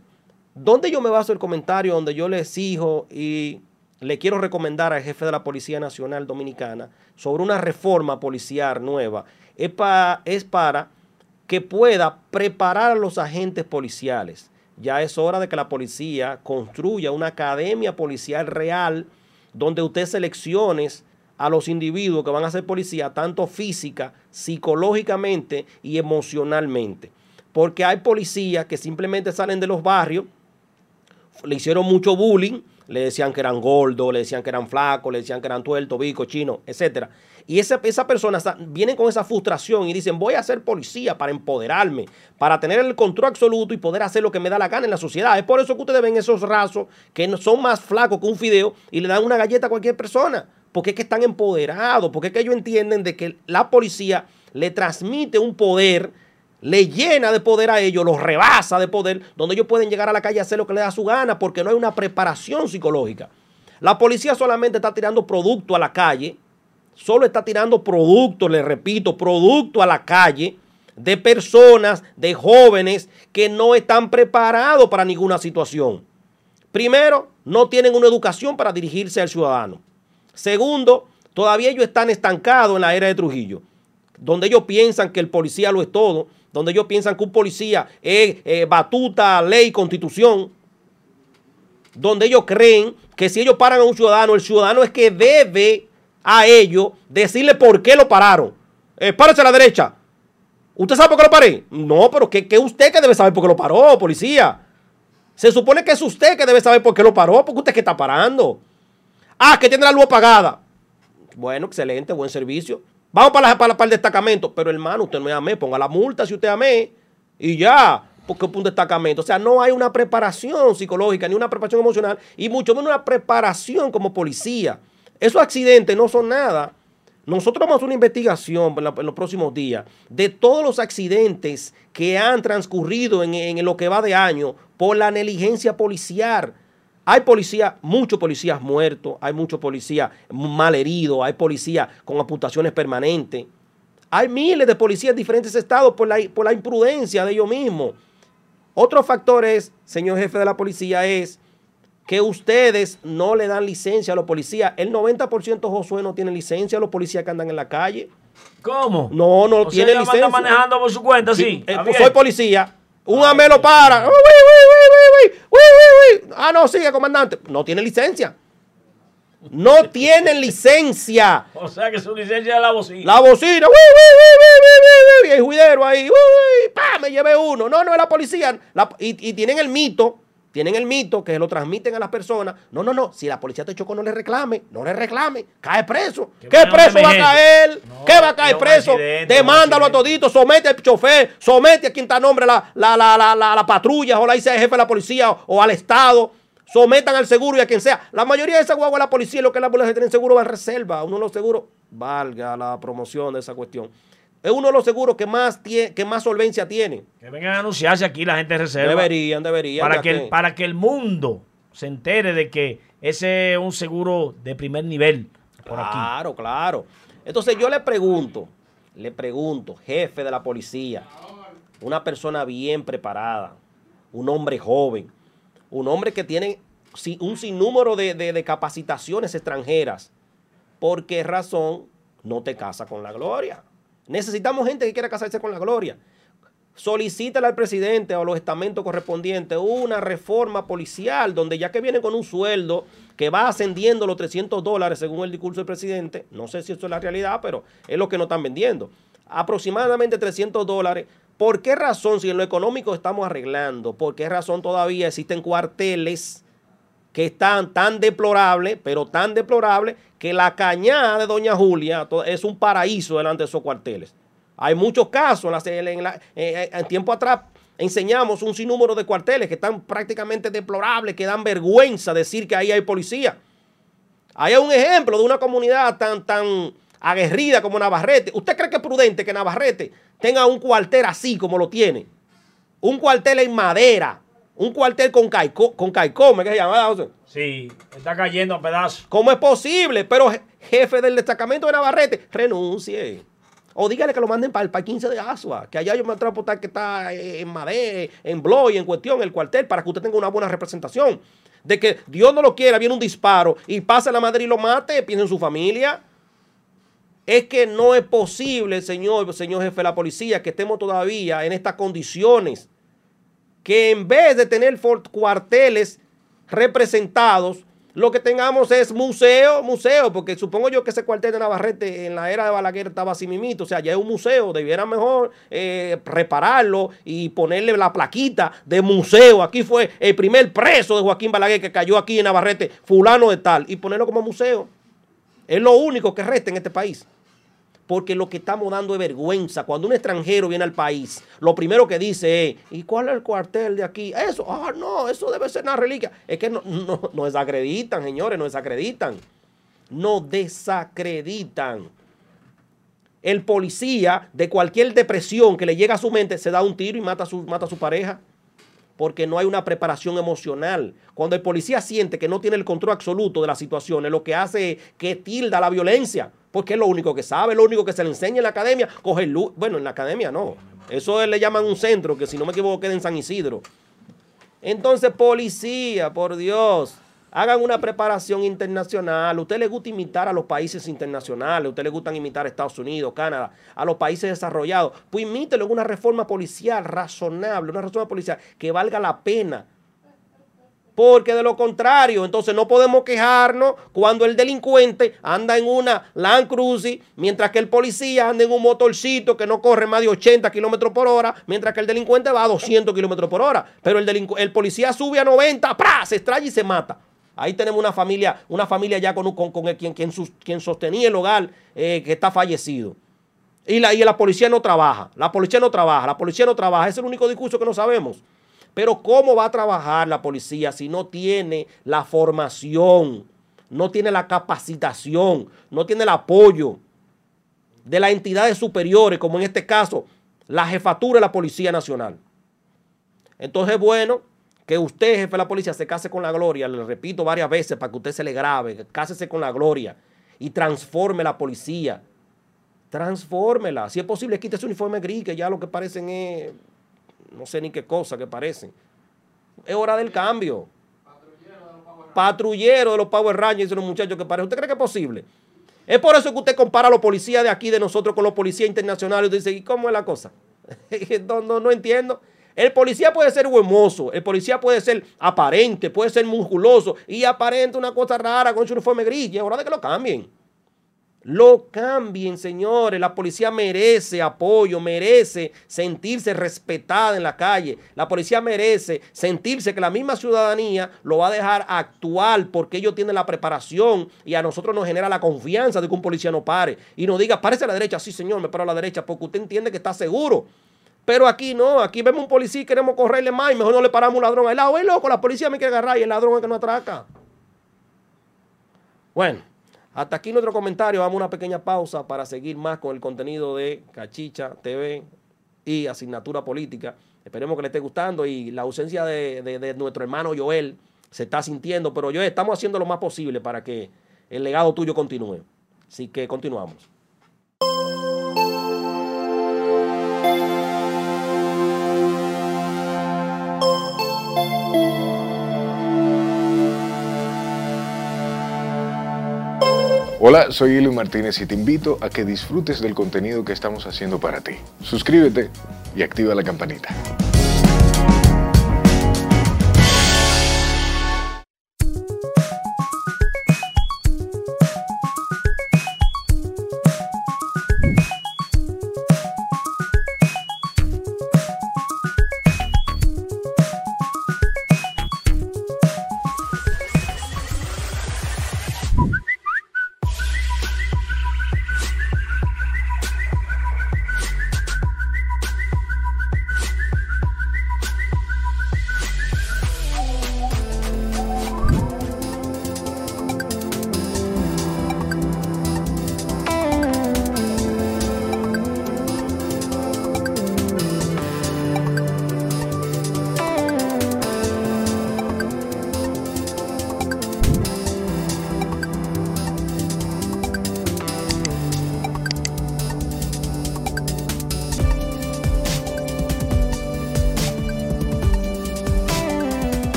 ¿dónde yo me baso el comentario donde yo le exijo y le quiero recomendar al jefe de la Policía Nacional Dominicana sobre una reforma policial nueva? Es, pa- es para que pueda preparar a los agentes policiales. Ya es hora de que la policía construya una academia policial real donde usted seleccione a los individuos que van a ser policía, tanto física, psicológicamente y emocionalmente. porque hay policías que simplemente salen de los barrios, le hicieron mucho bullying, le decían que eran gordos, le decían que eran flacos, le decían que eran tuertos, bicos, chinos, etcétera. Y esa, esa persona viene con esa frustración y dicen, voy a ser policía para empoderarme, para tener el control absoluto y poder hacer lo que me da la gana en la sociedad. Es por eso que ustedes ven esos rasos que son más flacos que un fideo y le dan una galleta a cualquier persona. Porque es que están empoderados, porque es que ellos entienden de que la policía le transmite un poder le llena de poder a ellos, los rebasa de poder, donde ellos pueden llegar a la calle a hacer lo que les da su gana, porque no hay una preparación psicológica. La policía solamente está tirando producto a la calle, solo está tirando producto, le repito, producto a la calle de personas, de jóvenes que no están preparados para ninguna situación. Primero, no tienen una educación para dirigirse al ciudadano. Segundo, todavía ellos están estancados en la era de Trujillo, donde ellos piensan que el policía lo es todo, donde ellos piensan que un policía es eh, batuta, ley, constitución, donde ellos creen que si ellos paran a un ciudadano, el ciudadano es que debe a ellos decirle por qué lo pararon. Eh, párese a la derecha. ¿Usted sabe por qué lo paré? No, pero que, que usted que debe saber por qué lo paró, policía. Se supone que es usted que debe saber por qué lo paró, porque usted que está parando. Ah, que tiene la luz apagada. Bueno, excelente, buen servicio. Vamos para, para, el destacamento. Pero hermano, usted no es AME, ponga la multa si usted AME. Y ya, porque es un destacamento. O sea, no hay una preparación psicológica, ni una preparación emocional, y mucho menos una preparación como policía. Esos accidentes no son nada. Nosotros vamos a hacer una investigación en, los próximos días de todos los accidentes que han transcurrido en, en lo que va de año por la negligencia policial. Hay policías, muchos policías muertos, hay muchos policías mal heridos, hay policías con amputaciones permanentes. Hay miles de policías en diferentes estados por la, por la imprudencia de ellos mismos. Otro factor es, señor jefe de la policía, es que ustedes no le dan licencia a los policías. El 90% Josué no tiene licencia a los policías que andan en la calle. ¿Cómo? No, no O sea, tiene ella licencia. anda manejando por su cuenta, sí. Eh, pues soy policía. Un AME lo para. Uy, uy, uy, uy. Ah, no, sigue, comandante. No tiene licencia. No tienen licencia. O sea que su licencia es la bocina. La bocina. Uy, uy, y el juidero ahí. Pa, me llevé uno. No, no es la policía. La- y, y tienen el mito. Tienen el mito que lo transmiten a las personas. No, no, no. Si la policía te chocó, no le reclame. No le reclame. Cae preso. ¿Qué preso va a caer? No, ¿Qué va a caer preso? accidente, Demándalo a todito. Somete al chofer. Somete a quien está nombre la, la, la, la, la, la patrulla. O la dice el jefe de la policía o, o al Estado. Sometan al seguro y a quien sea. La mayoría de esas guaguas la policía, lo que es la policía tienen seguro va en reserva. Uno de los seguros, valga la promoción de esa cuestión. Es uno de los seguros que más, tie- que más solvencia tiene. Que vengan a anunciarse aquí la gente de reserva. Deberían, deberían. para que, el, para que el mundo se entere de que ese es un seguro de primer nivel por aquí. Claro, claro. Entonces yo le pregunto, le pregunto, jefe de la policía, una persona bien preparada, un hombre joven, un hombre que tiene un sinnúmero de, de- de capacitaciones extranjeras, ¿por qué razón no te casa con la gloria? Necesitamos gente que quiera casarse con la gloria. Solicítale al presidente o a los estamentos correspondientes una reforma policial donde ya que viene con un sueldo que va ascendiendo los 300 dólares según el discurso del presidente, no sé si eso es la realidad, pero es lo que nos están vendiendo. Aproximadamente 300 dólares. ¿Por qué razón, si en lo económico estamos arreglando, por qué razón todavía existen cuarteles que están tan deplorables, pero tan deplorables, que la cañada de Doña Julia es un paraíso delante de esos cuarteles? Hay muchos casos, la- eh, en tiempo atrás enseñamos un sinnúmero de cuarteles que están prácticamente deplorables, que dan vergüenza decir que ahí hay policía. Hay un ejemplo de una comunidad tan, tan aguerrida como Navarrete. ¿Usted cree que es prudente que Navarrete tenga un cuartel así como lo tiene? Un cuartel en madera, un cuartel con, caico, con caicome, que se llama, José? Sí, está cayendo a pedazos. ¿Cómo es posible? Pero je- jefe del destacamento de Navarrete, renuncie. O dígale que lo manden para el 15 de Asua, que allá yo me a transportar que está eh, en Madé, en Bloy, en cuestión, el cuartel, para que usted tenga una buena representación. De que Dios no lo quiera, viene un disparo y pasa la madre y lo mate, piensa en su familia. Es que no es posible, señor, señor jefe de la policía, que estemos todavía en estas condiciones. Que en vez de tener cuarteles representados, lo que tengamos es museo, museo, porque supongo yo que ese cuartel de Navarrete en la era de Balaguer estaba así mimito, o sea, ya es un museo, debiera mejor eh, repararlo y ponerle la plaquita de museo. Aquí fue el primer preso de Joaquín Balaguer que cayó aquí en Navarrete, fulano de tal, y ponerlo como museo. Es lo único que resta en este país porque lo que estamos dando es vergüenza. Cuando un extranjero viene al país, lo primero que dice es, ¿y cuál es el cuartel de aquí? Eso, ah, no, eso debe ser una reliquia. Es que no, no, nos desacreditan, señores, nos desacreditan. No desacreditan. El policía de cualquier depresión que le llega a su mente se da un tiro y mata su, mata a su pareja porque no hay una preparación emocional. Cuando el policía siente que no tiene el control absoluto de la situación, lo que hace es que tilda la violencia porque es lo único que sabe, lo único que se le enseña en la academia, coger luz. Bueno, en la academia no. Eso le llaman un centro, que si no me equivoco queda en San Isidro. Entonces, policía, por Dios, hagan una preparación internacional. Usted le gusta imitar a los países internacionales, a usted le gusta imitar a Estados Unidos, Canadá, a los países desarrollados. Pues imítelo en una reforma policial razonable, una reforma policial que valga la pena porque de lo contrario, entonces no podemos quejarnos cuando el delincuente anda en una Land Cruiser, mientras que el policía anda en un motorcito que no corre más de 80 kilómetros por hora, mientras que el delincuente va a 200 kilómetros por hora. Pero el, policía sube a 90, ¡pra! se extrae y se mata. Ahí tenemos una familia, una familia ya con, con, quien, quien, sostenía el hogar eh, que está fallecido. Y la, y la policía no trabaja. La policía no trabaja. La policía no trabaja. Ese es el único discurso que no sabemos. Pero ¿cómo va a trabajar la policía si no tiene la formación, no tiene la capacitación, no tiene el apoyo de las entidades superiores, como en este caso la jefatura de la Policía Nacional? Entonces, bueno, que usted, jefe de la policía, se case con la gloria, le repito varias veces para que usted se le grabe, cásese con la gloria y transforme la policía. Transfórmela. Si es posible, quite ese uniforme gris, que ya lo que parecen es no sé ni qué cosa que parecen. Es hora del cambio. Patrullero de los Power Rangers, dicen los muchachos que parecen. ¿Usted cree que es posible? Es por eso que usted compara a los policías de aquí, de nosotros, con los policías internacionales. Y dice, ¿y cómo es la cosa? no, no, no entiendo. El policía puede ser huemoso, el policía puede ser aparente, puede ser musculoso y aparente una cosa rara con su uniforme gris. Y es hora de que lo cambien. Lo cambien, señores. La policía merece apoyo, merece sentirse respetada en la calle. La policía merece sentirse que la misma ciudadanía lo va a dejar actuar porque ellos tienen la preparación y a nosotros nos genera la confianza de que un policía no pare y nos diga, párese a la derecha. Sí, señor, me paro a la derecha porque usted entiende que está seguro. Pero aquí no, aquí vemos un policía y queremos correrle más y mejor no le paramos un ladrón al lado. Es loco, la policía me quiere agarrar y el ladrón es que no atraca. Bueno. Hasta aquí nuestro comentario. Vamos a una pequeña pausa para seguir más con el contenido de Cachicha TV y Asignatura Política. Esperemos que le esté gustando y la ausencia de, nuestro hermano Joel se está sintiendo, pero yo estamos haciendo lo más posible para que el legado tuyo continúe. Así que continuamos. Hola, soy Eli Martínez y te invito a que disfrutes del contenido que estamos haciendo para ti. Suscríbete y activa la campanita.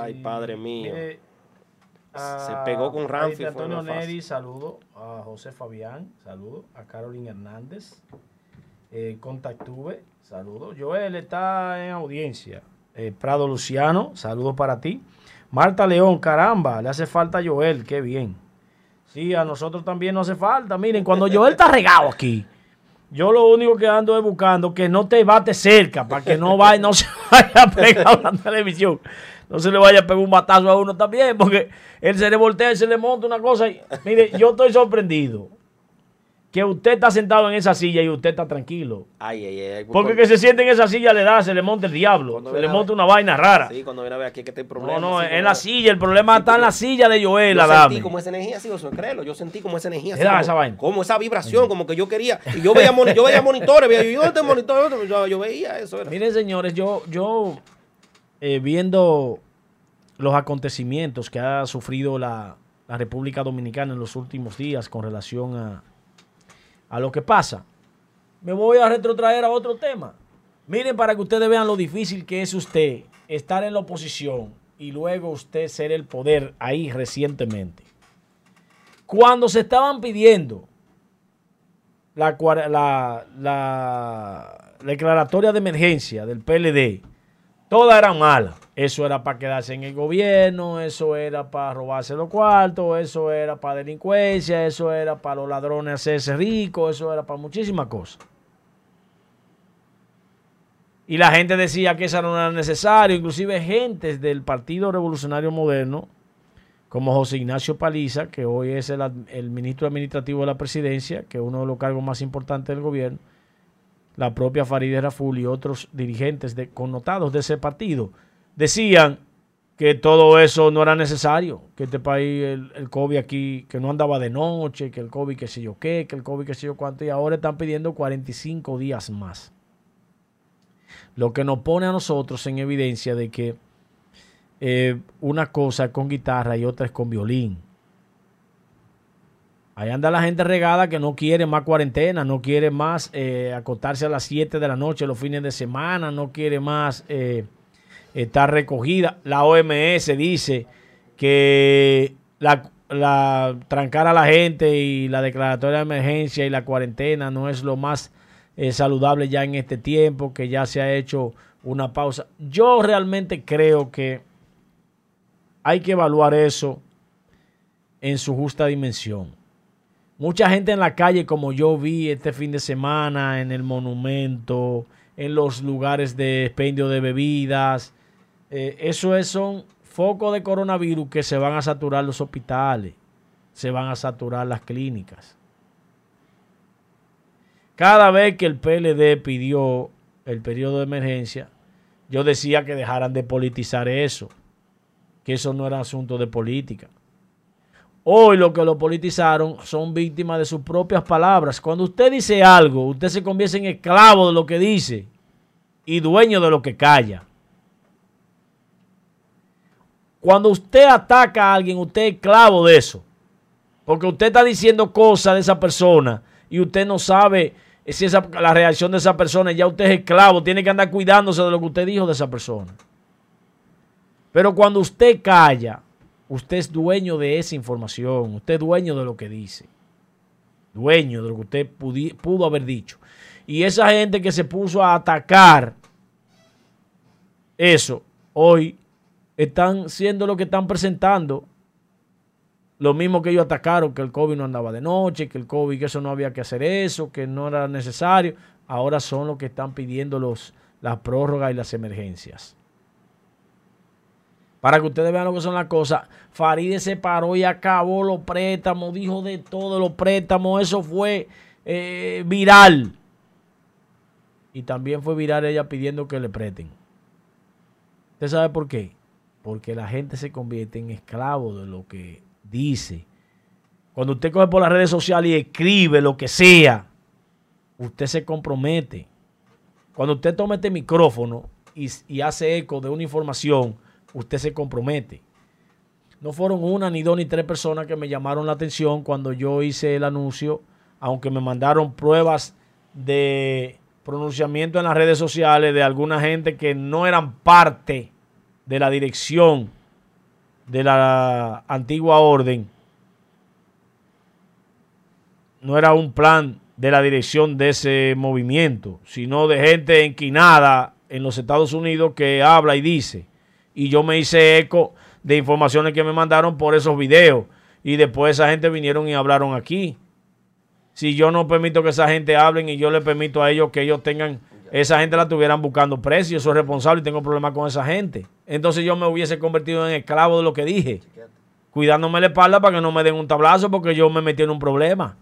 Ay, padre mío. Mire, Se pegó con Ramfi, Antonio. Neri, saludo. A José Fabián, saludo. A Carolina Hernández. Eh, Contactuve, saludo. Joel está en audiencia. Eh, Prado Luciano, saludo para ti. Marta León, caramba, le hace falta a Joel, qué bien. Sí, a nosotros también nos hace falta. Miren, cuando Joel está regado aquí, yo lo único que ando es buscando que no te bate cerca para que no vaya, no se vaya a pegar la televisión. No se le vaya a pegar un batazo a uno también, porque él se le voltea y se le monta una cosa. Y, mire, yo estoy sorprendido que usted está sentado en esa silla y usted está tranquilo. Ay, ay, ay. Porque que se siente en esa silla le da, se le monta el diablo, Cuando se le monta una vaina rara. Sí, cuando viene a ver aquí que este problema. No, no, en como- la silla, el problema está en la silla de Joel, Yo sentí como esa energía, sí, Josué, créelo. Yo sentí como esa energía. así como- esa vaina. Como esa vibración, como que yo quería. Y yo veía, yo veía monitores, veía yo, yo este monitor, yo, yo veía eso. Era. Miren, señores, yo, yo eh, viendo los acontecimientos que ha sufrido la, la República Dominicana en los últimos días con relación a, a lo que pasa, me voy a retrotraer a otro tema. Miren, para que ustedes vean lo difícil que es usted estar en la oposición y luego usted ser el poder ahí recientemente. Cuando se estaban pidiendo la, declaratoria de emergencia del PLD, todas eran malas. Eso era para quedarse en el gobierno, eso era para robarse los cuartos, eso era para delincuencia, eso era para los ladrones hacerse ricos, eso era para muchísimas cosas. Y la gente decía que eso no era necesario, inclusive gentes del Partido Revolucionario Moderno, como José Ignacio Paliza, que hoy es el, ministro administrativo de la presidencia, que es uno de los cargos más importantes del gobierno, la propia Farideh Raful y otros dirigentes connotados de ese partido, decían que todo eso no era necesario, que este país, el, el COVID aquí, que no andaba de noche, que el COVID qué sé yo qué, que el COVID qué sé yo cuánto, y ahora están pidiendo 45 días más. Lo que nos pone a nosotros en evidencia de que eh, una cosa es con guitarra y otra es con violín. Ahí anda la gente regada que no quiere más cuarentena, no quiere más eh, acostarse a las 7 de la noche los fines de semana, no quiere más eh, estar recogida. La OMS dice que la, la- trancar a la gente y la declaratoria de emergencia y la cuarentena no es lo más eh, saludable ya en este tiempo, que ya se ha hecho una pausa. Yo realmente creo que hay que evaluar eso en su justa dimensión. Mucha gente en la calle, como yo vi este fin de semana, en el monumento, en los lugares de expendio de bebidas, eh, eso es, son focos de coronavirus que se van a saturar los hospitales, se van a saturar las clínicas. Cada vez que el PLD pidió el periodo de emergencia, yo decía que dejaran de politizar eso, que eso no era asunto de política. Hoy lo que lo politizaron son víctimas de sus propias palabras. Cuando usted dice algo, usted se convierte en esclavo de lo que dice y dueño de lo que calla. Cuando usted ataca a alguien, usted es esclavo de eso. Porque usted está diciendo cosas de esa persona y usted no sabe si esa, la reacción de esa persona. Ya usted es esclavo, tiene que andar cuidándose de lo que usted dijo de esa persona. Pero cuando usted calla, usted es dueño de esa información, usted es dueño de lo que dice, dueño de lo que usted pudo haber dicho. Y esa gente que se puso a atacar eso, hoy están siendo lo que están presentando. Lo mismo que ellos atacaron, que el COVID no andaba de noche, que el COVID, que eso no había que hacer eso, que no era necesario. Ahora son los que están pidiendo los, las prórrogas y las emergencias. Para que ustedes vean lo que son las cosas. Faride se paró y acabó los préstamos, dijo de todo los préstamos. Eso fue eh, viral. Y también fue viral ella pidiendo que le presten. ¿Usted sabe por qué? Porque la gente se convierte en esclavo de lo que dice. Cuando usted coge por las redes sociales y escribe lo que sea, usted se compromete. Cuando usted toma este micrófono y, y hace eco de una información, usted se compromete. No fueron una, ni dos, ni tres personas que me llamaron la atención cuando yo hice el anuncio, aunque me mandaron pruebas de pronunciamientos en las redes sociales de alguna gente que no eran parte de la dirección de la antigua orden. No era un plan de la dirección de ese movimiento, sino de gente enquinada en los Estados Unidos que habla y dice. Y yo me hice eco de informaciones que me mandaron por esos videos. Y después esa gente vinieron y hablaron aquí. Si yo no permito que esa gente hablen y yo le permito a ellos que ellos tengan, esa gente la estuvieran buscando precio, yo soy responsable y tengo problemas con esa gente. Entonces yo me hubiese convertido en esclavo de lo que dije, cuidándome la espalda para que no me den un tablazo porque yo me metí en un problema.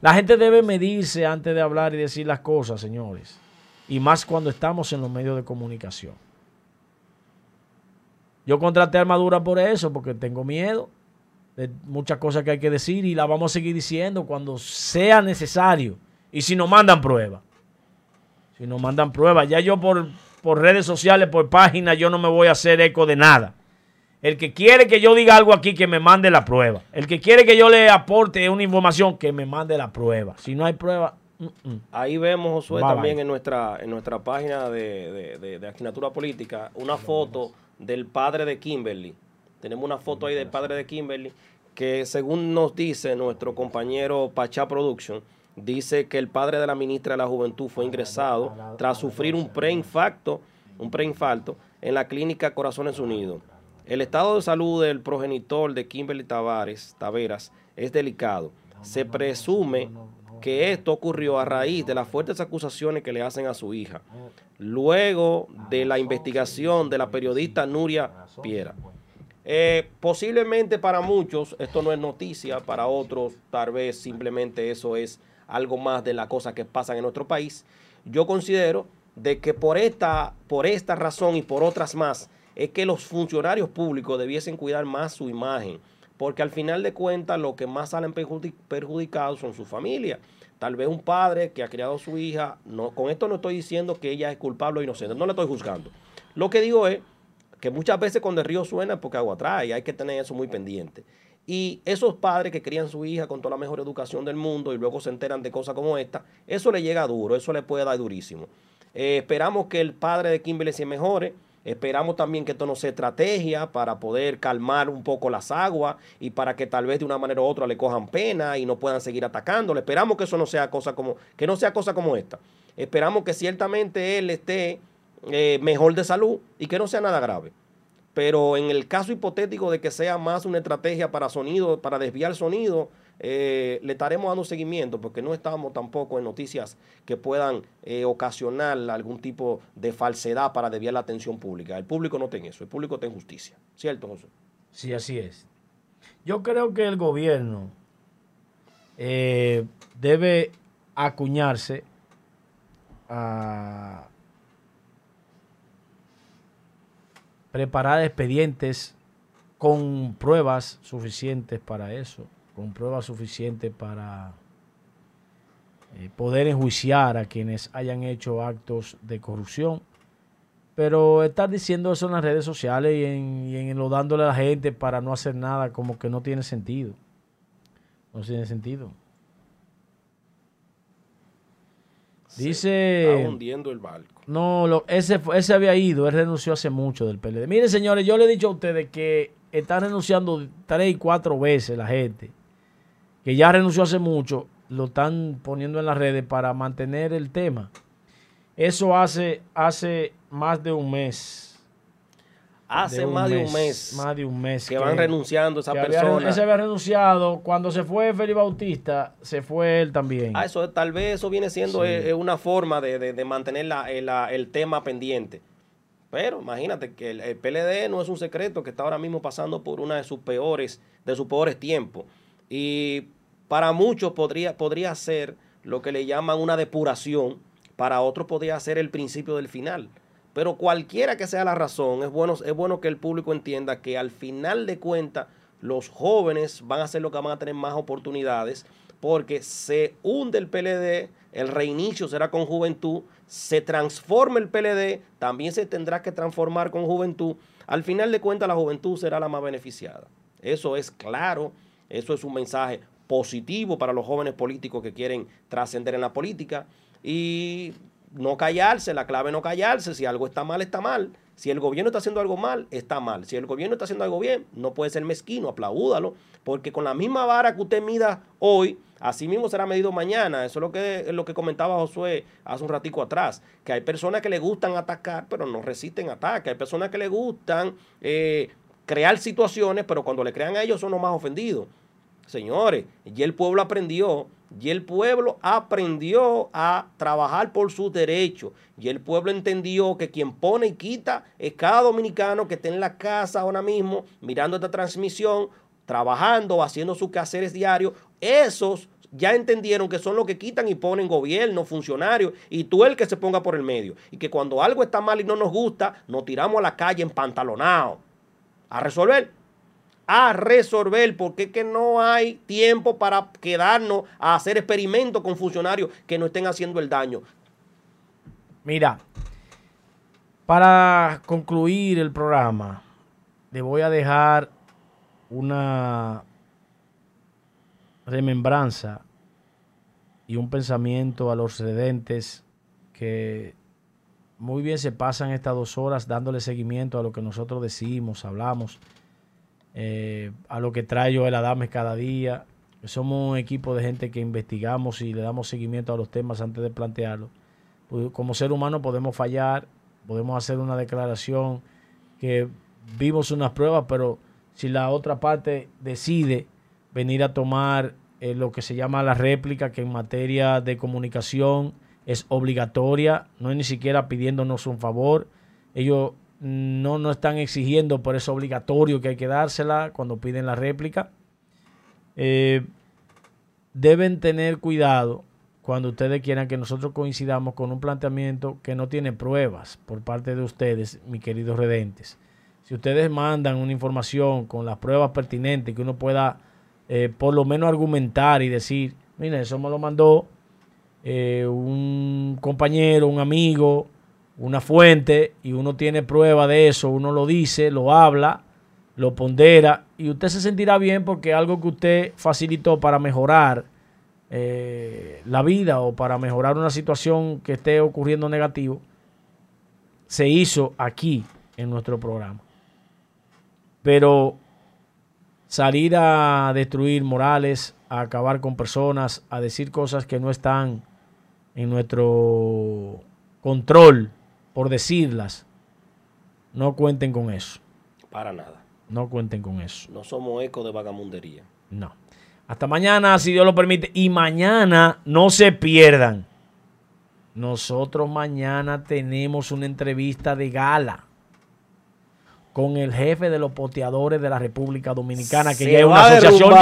La gente debe medirse antes de hablar y decir las cosas, señores. Y más cuando estamos en los medios de comunicación. Yo contraté armadura por eso, porque tengo miedo de muchas cosas que hay que decir y la vamos a seguir diciendo cuando sea necesario. Y si nos mandan pruebas. Si nos mandan pruebas. Ya yo por, por redes sociales, por páginas, yo no me voy a hacer eco de nada. El que quiere que yo diga algo aquí, que me mande la prueba. El que quiere que yo le aporte una información, que me mande la prueba. Si no hay prueba, mm, mm. Ahí vemos, Josué, Bye, también bye. en nuestra, en nuestra página de, de, de- de asignatura política, una foto del padre de Kimberly. Tenemos una foto ahí del padre de Kimberly que según nos dice nuestro compañero Pachá Production, dice que el padre de la ministra de la Juventud fue ingresado tras sufrir un preinfarto, un preinfarto en la clínica Corazones Unidos. El estado de salud del progenitor de Kimberly Tavares, Taveras es delicado. Se presume que esto ocurrió a raíz de las fuertes acusaciones que le hacen a su hija, luego de la investigación de la periodista Nuria Piera. Eh, posiblemente para muchos esto no es noticia, para otros tal vez simplemente eso es algo más de las cosas que pasan en nuestro país. Yo considero de que por esta, por esta razón y por otras más es que los funcionarios públicos debiesen cuidar más su imagen, porque al final de cuentas lo que más salen perjudi- perjudicados son su familia. Tal vez un padre que ha criado a su hija, no, con esto no estoy diciendo que ella es culpable o inocente, no la estoy juzgando. Lo que digo es que muchas veces cuando el río suena es porque agua trae, hay que tener eso muy pendiente. Y esos padres que crían su hija con toda la mejor educación del mundo y luego se enteran de cosas como esta, eso le llega duro, eso le puede dar durísimo. Eh, esperamos que el padre de Kimberly se mejore. Esperamos también que esto no sea estrategia para poder calmar un poco las aguas y para que tal vez de una manera u otra le cojan pena y no puedan seguir atacándole. Esperamos que eso no sea cosa como, que no sea cosa como esta. Esperamos que ciertamente él esté eh, mejor de salud y que no sea nada grave. Pero en el caso hipotético de que sea más una estrategia para sonido, para desviar sonido, eh, le estaremos dando seguimiento porque no estamos tampoco en noticias que puedan eh, ocasionar algún tipo de falsedad para desviar la atención pública. El público no tiene eso, el público tiene justicia. ¿Cierto, José? Sí, así es. Yo creo que el gobierno debe acuñarse a preparar expedientes con pruebas suficientes para eso, con pruebas suficientes para eh, poder enjuiciar a quienes hayan hecho actos de corrupción. Pero estar diciendo eso en las redes sociales y en, y en lo dándole a la gente para no hacer nada, como que no tiene sentido. No tiene sentido. Dice. Está hundiendo el barco. No, lo- ese, fue- ese había ido, él renunció hace mucho del PLD. Miren, señores, yo le he dicho a ustedes que están renunciando tres y cuatro veces la gente, que ya renunció hace mucho, lo están poniendo en las redes para mantener el tema. Eso hace, hace más de un mes. Hace de más de un mes Más de un mes. que van renunciando esas personas. ese había renunciado. Cuando se fue Félix Bautista, se fue él también. Ah, eso tal vez eso viene siendo Sí. eh, eh, una forma de, de- de mantener la- el, la- el tema pendiente. Pero imagínate que el, el PLD no es un secreto que está ahora mismo pasando por una de sus peores, de sus peores tiempos. Y para muchos podría, podría ser lo que le llaman una depuración, para otros podría ser el principio del final. Pero cualquiera que sea la razón, es bueno, es bueno que el público entienda que al final de cuentas los jóvenes van a ser los que van a tener más oportunidades porque se hunde el PLD, el reinicio será con juventud, se transforma el PLD, también se tendrá que transformar con juventud. Al final de cuentas la juventud será la más beneficiada. Eso es claro, eso es un mensaje positivo para los jóvenes políticos que quieren trascender en la política y no callarse, la clave no callarse. Si algo está mal, está mal. Si el gobierno está haciendo algo mal, está mal. Si el gobierno está haciendo algo bien, no puede ser mezquino, aplaúdalo. Porque con la misma vara que usted mida hoy, así mismo será medido mañana. Eso es lo que, es lo que comentaba Josué hace un ratico atrás. Que hay personas que le gustan atacar, pero no resisten ataque. Hay personas que le gustan eh, crear situaciones, pero cuando le crean a ellos son los más ofendidos. Señores, y el pueblo aprendió, y el pueblo aprendió a trabajar por sus derechos, y el pueblo entendió que quien pone y quita es cada dominicano que esté en la casa ahora mismo mirando esta transmisión, trabajando, haciendo sus quehaceres diarios. Esos ya entendieron que son los que quitan y ponen gobierno, funcionarios, y tú el que se ponga por el medio. Y que cuando algo está mal y no nos gusta, nos tiramos a la calle en pantalonado a resolver a resolver, porque es que no hay tiempo para quedarnos a hacer experimentos con funcionarios que no estén haciendo el daño. Mira, para concluir el programa, le voy a dejar una remembranza y un pensamiento a los redentes que muy bien se pasan estas dos horas dándole seguimiento a lo que nosotros decimos, hablamos eh, a lo que trae Joel Adames cada día. Somos un equipo de gente que investigamos y le damos seguimiento a los temas antes de plantearlos. Pues, como ser humano podemos fallar, podemos hacer una declaración que vimos unas pruebas, pero si la otra parte decide venir a tomar eh, lo que se llama la réplica, que en materia de comunicación es obligatoria, no es ni siquiera pidiéndonos un favor. Ellos no nos están exigiendo, por eso obligatorio que hay que dársela cuando piden la réplica. Eh, deben tener cuidado cuando ustedes quieran que nosotros coincidamos con un planteamiento que no tiene pruebas por parte de ustedes, mis queridos redentes. Si ustedes mandan una información con las pruebas pertinentes que uno pueda eh, por lo menos argumentar y decir, mire, eso me lo mandó eh, un compañero, un amigo, una fuente y uno tiene prueba de eso, uno lo dice, lo habla, lo pondera y usted se sentirá bien porque algo que usted facilitó para mejorar eh, la vida o para mejorar una situación que esté ocurriendo negativo, se hizo aquí en nuestro programa. Pero salir a destruir morales, a acabar con personas, a decir cosas que no están en nuestro control, por decirlas, no cuenten con eso. Para nada. No cuenten con eso. No somos eco de vagamundería. No. Hasta mañana, si Dios lo permite. Y mañana no se pierdan. Nosotros mañana tenemos una entrevista de gala con el jefe de los poteadores de la República Dominicana, que Se ya es una asociación.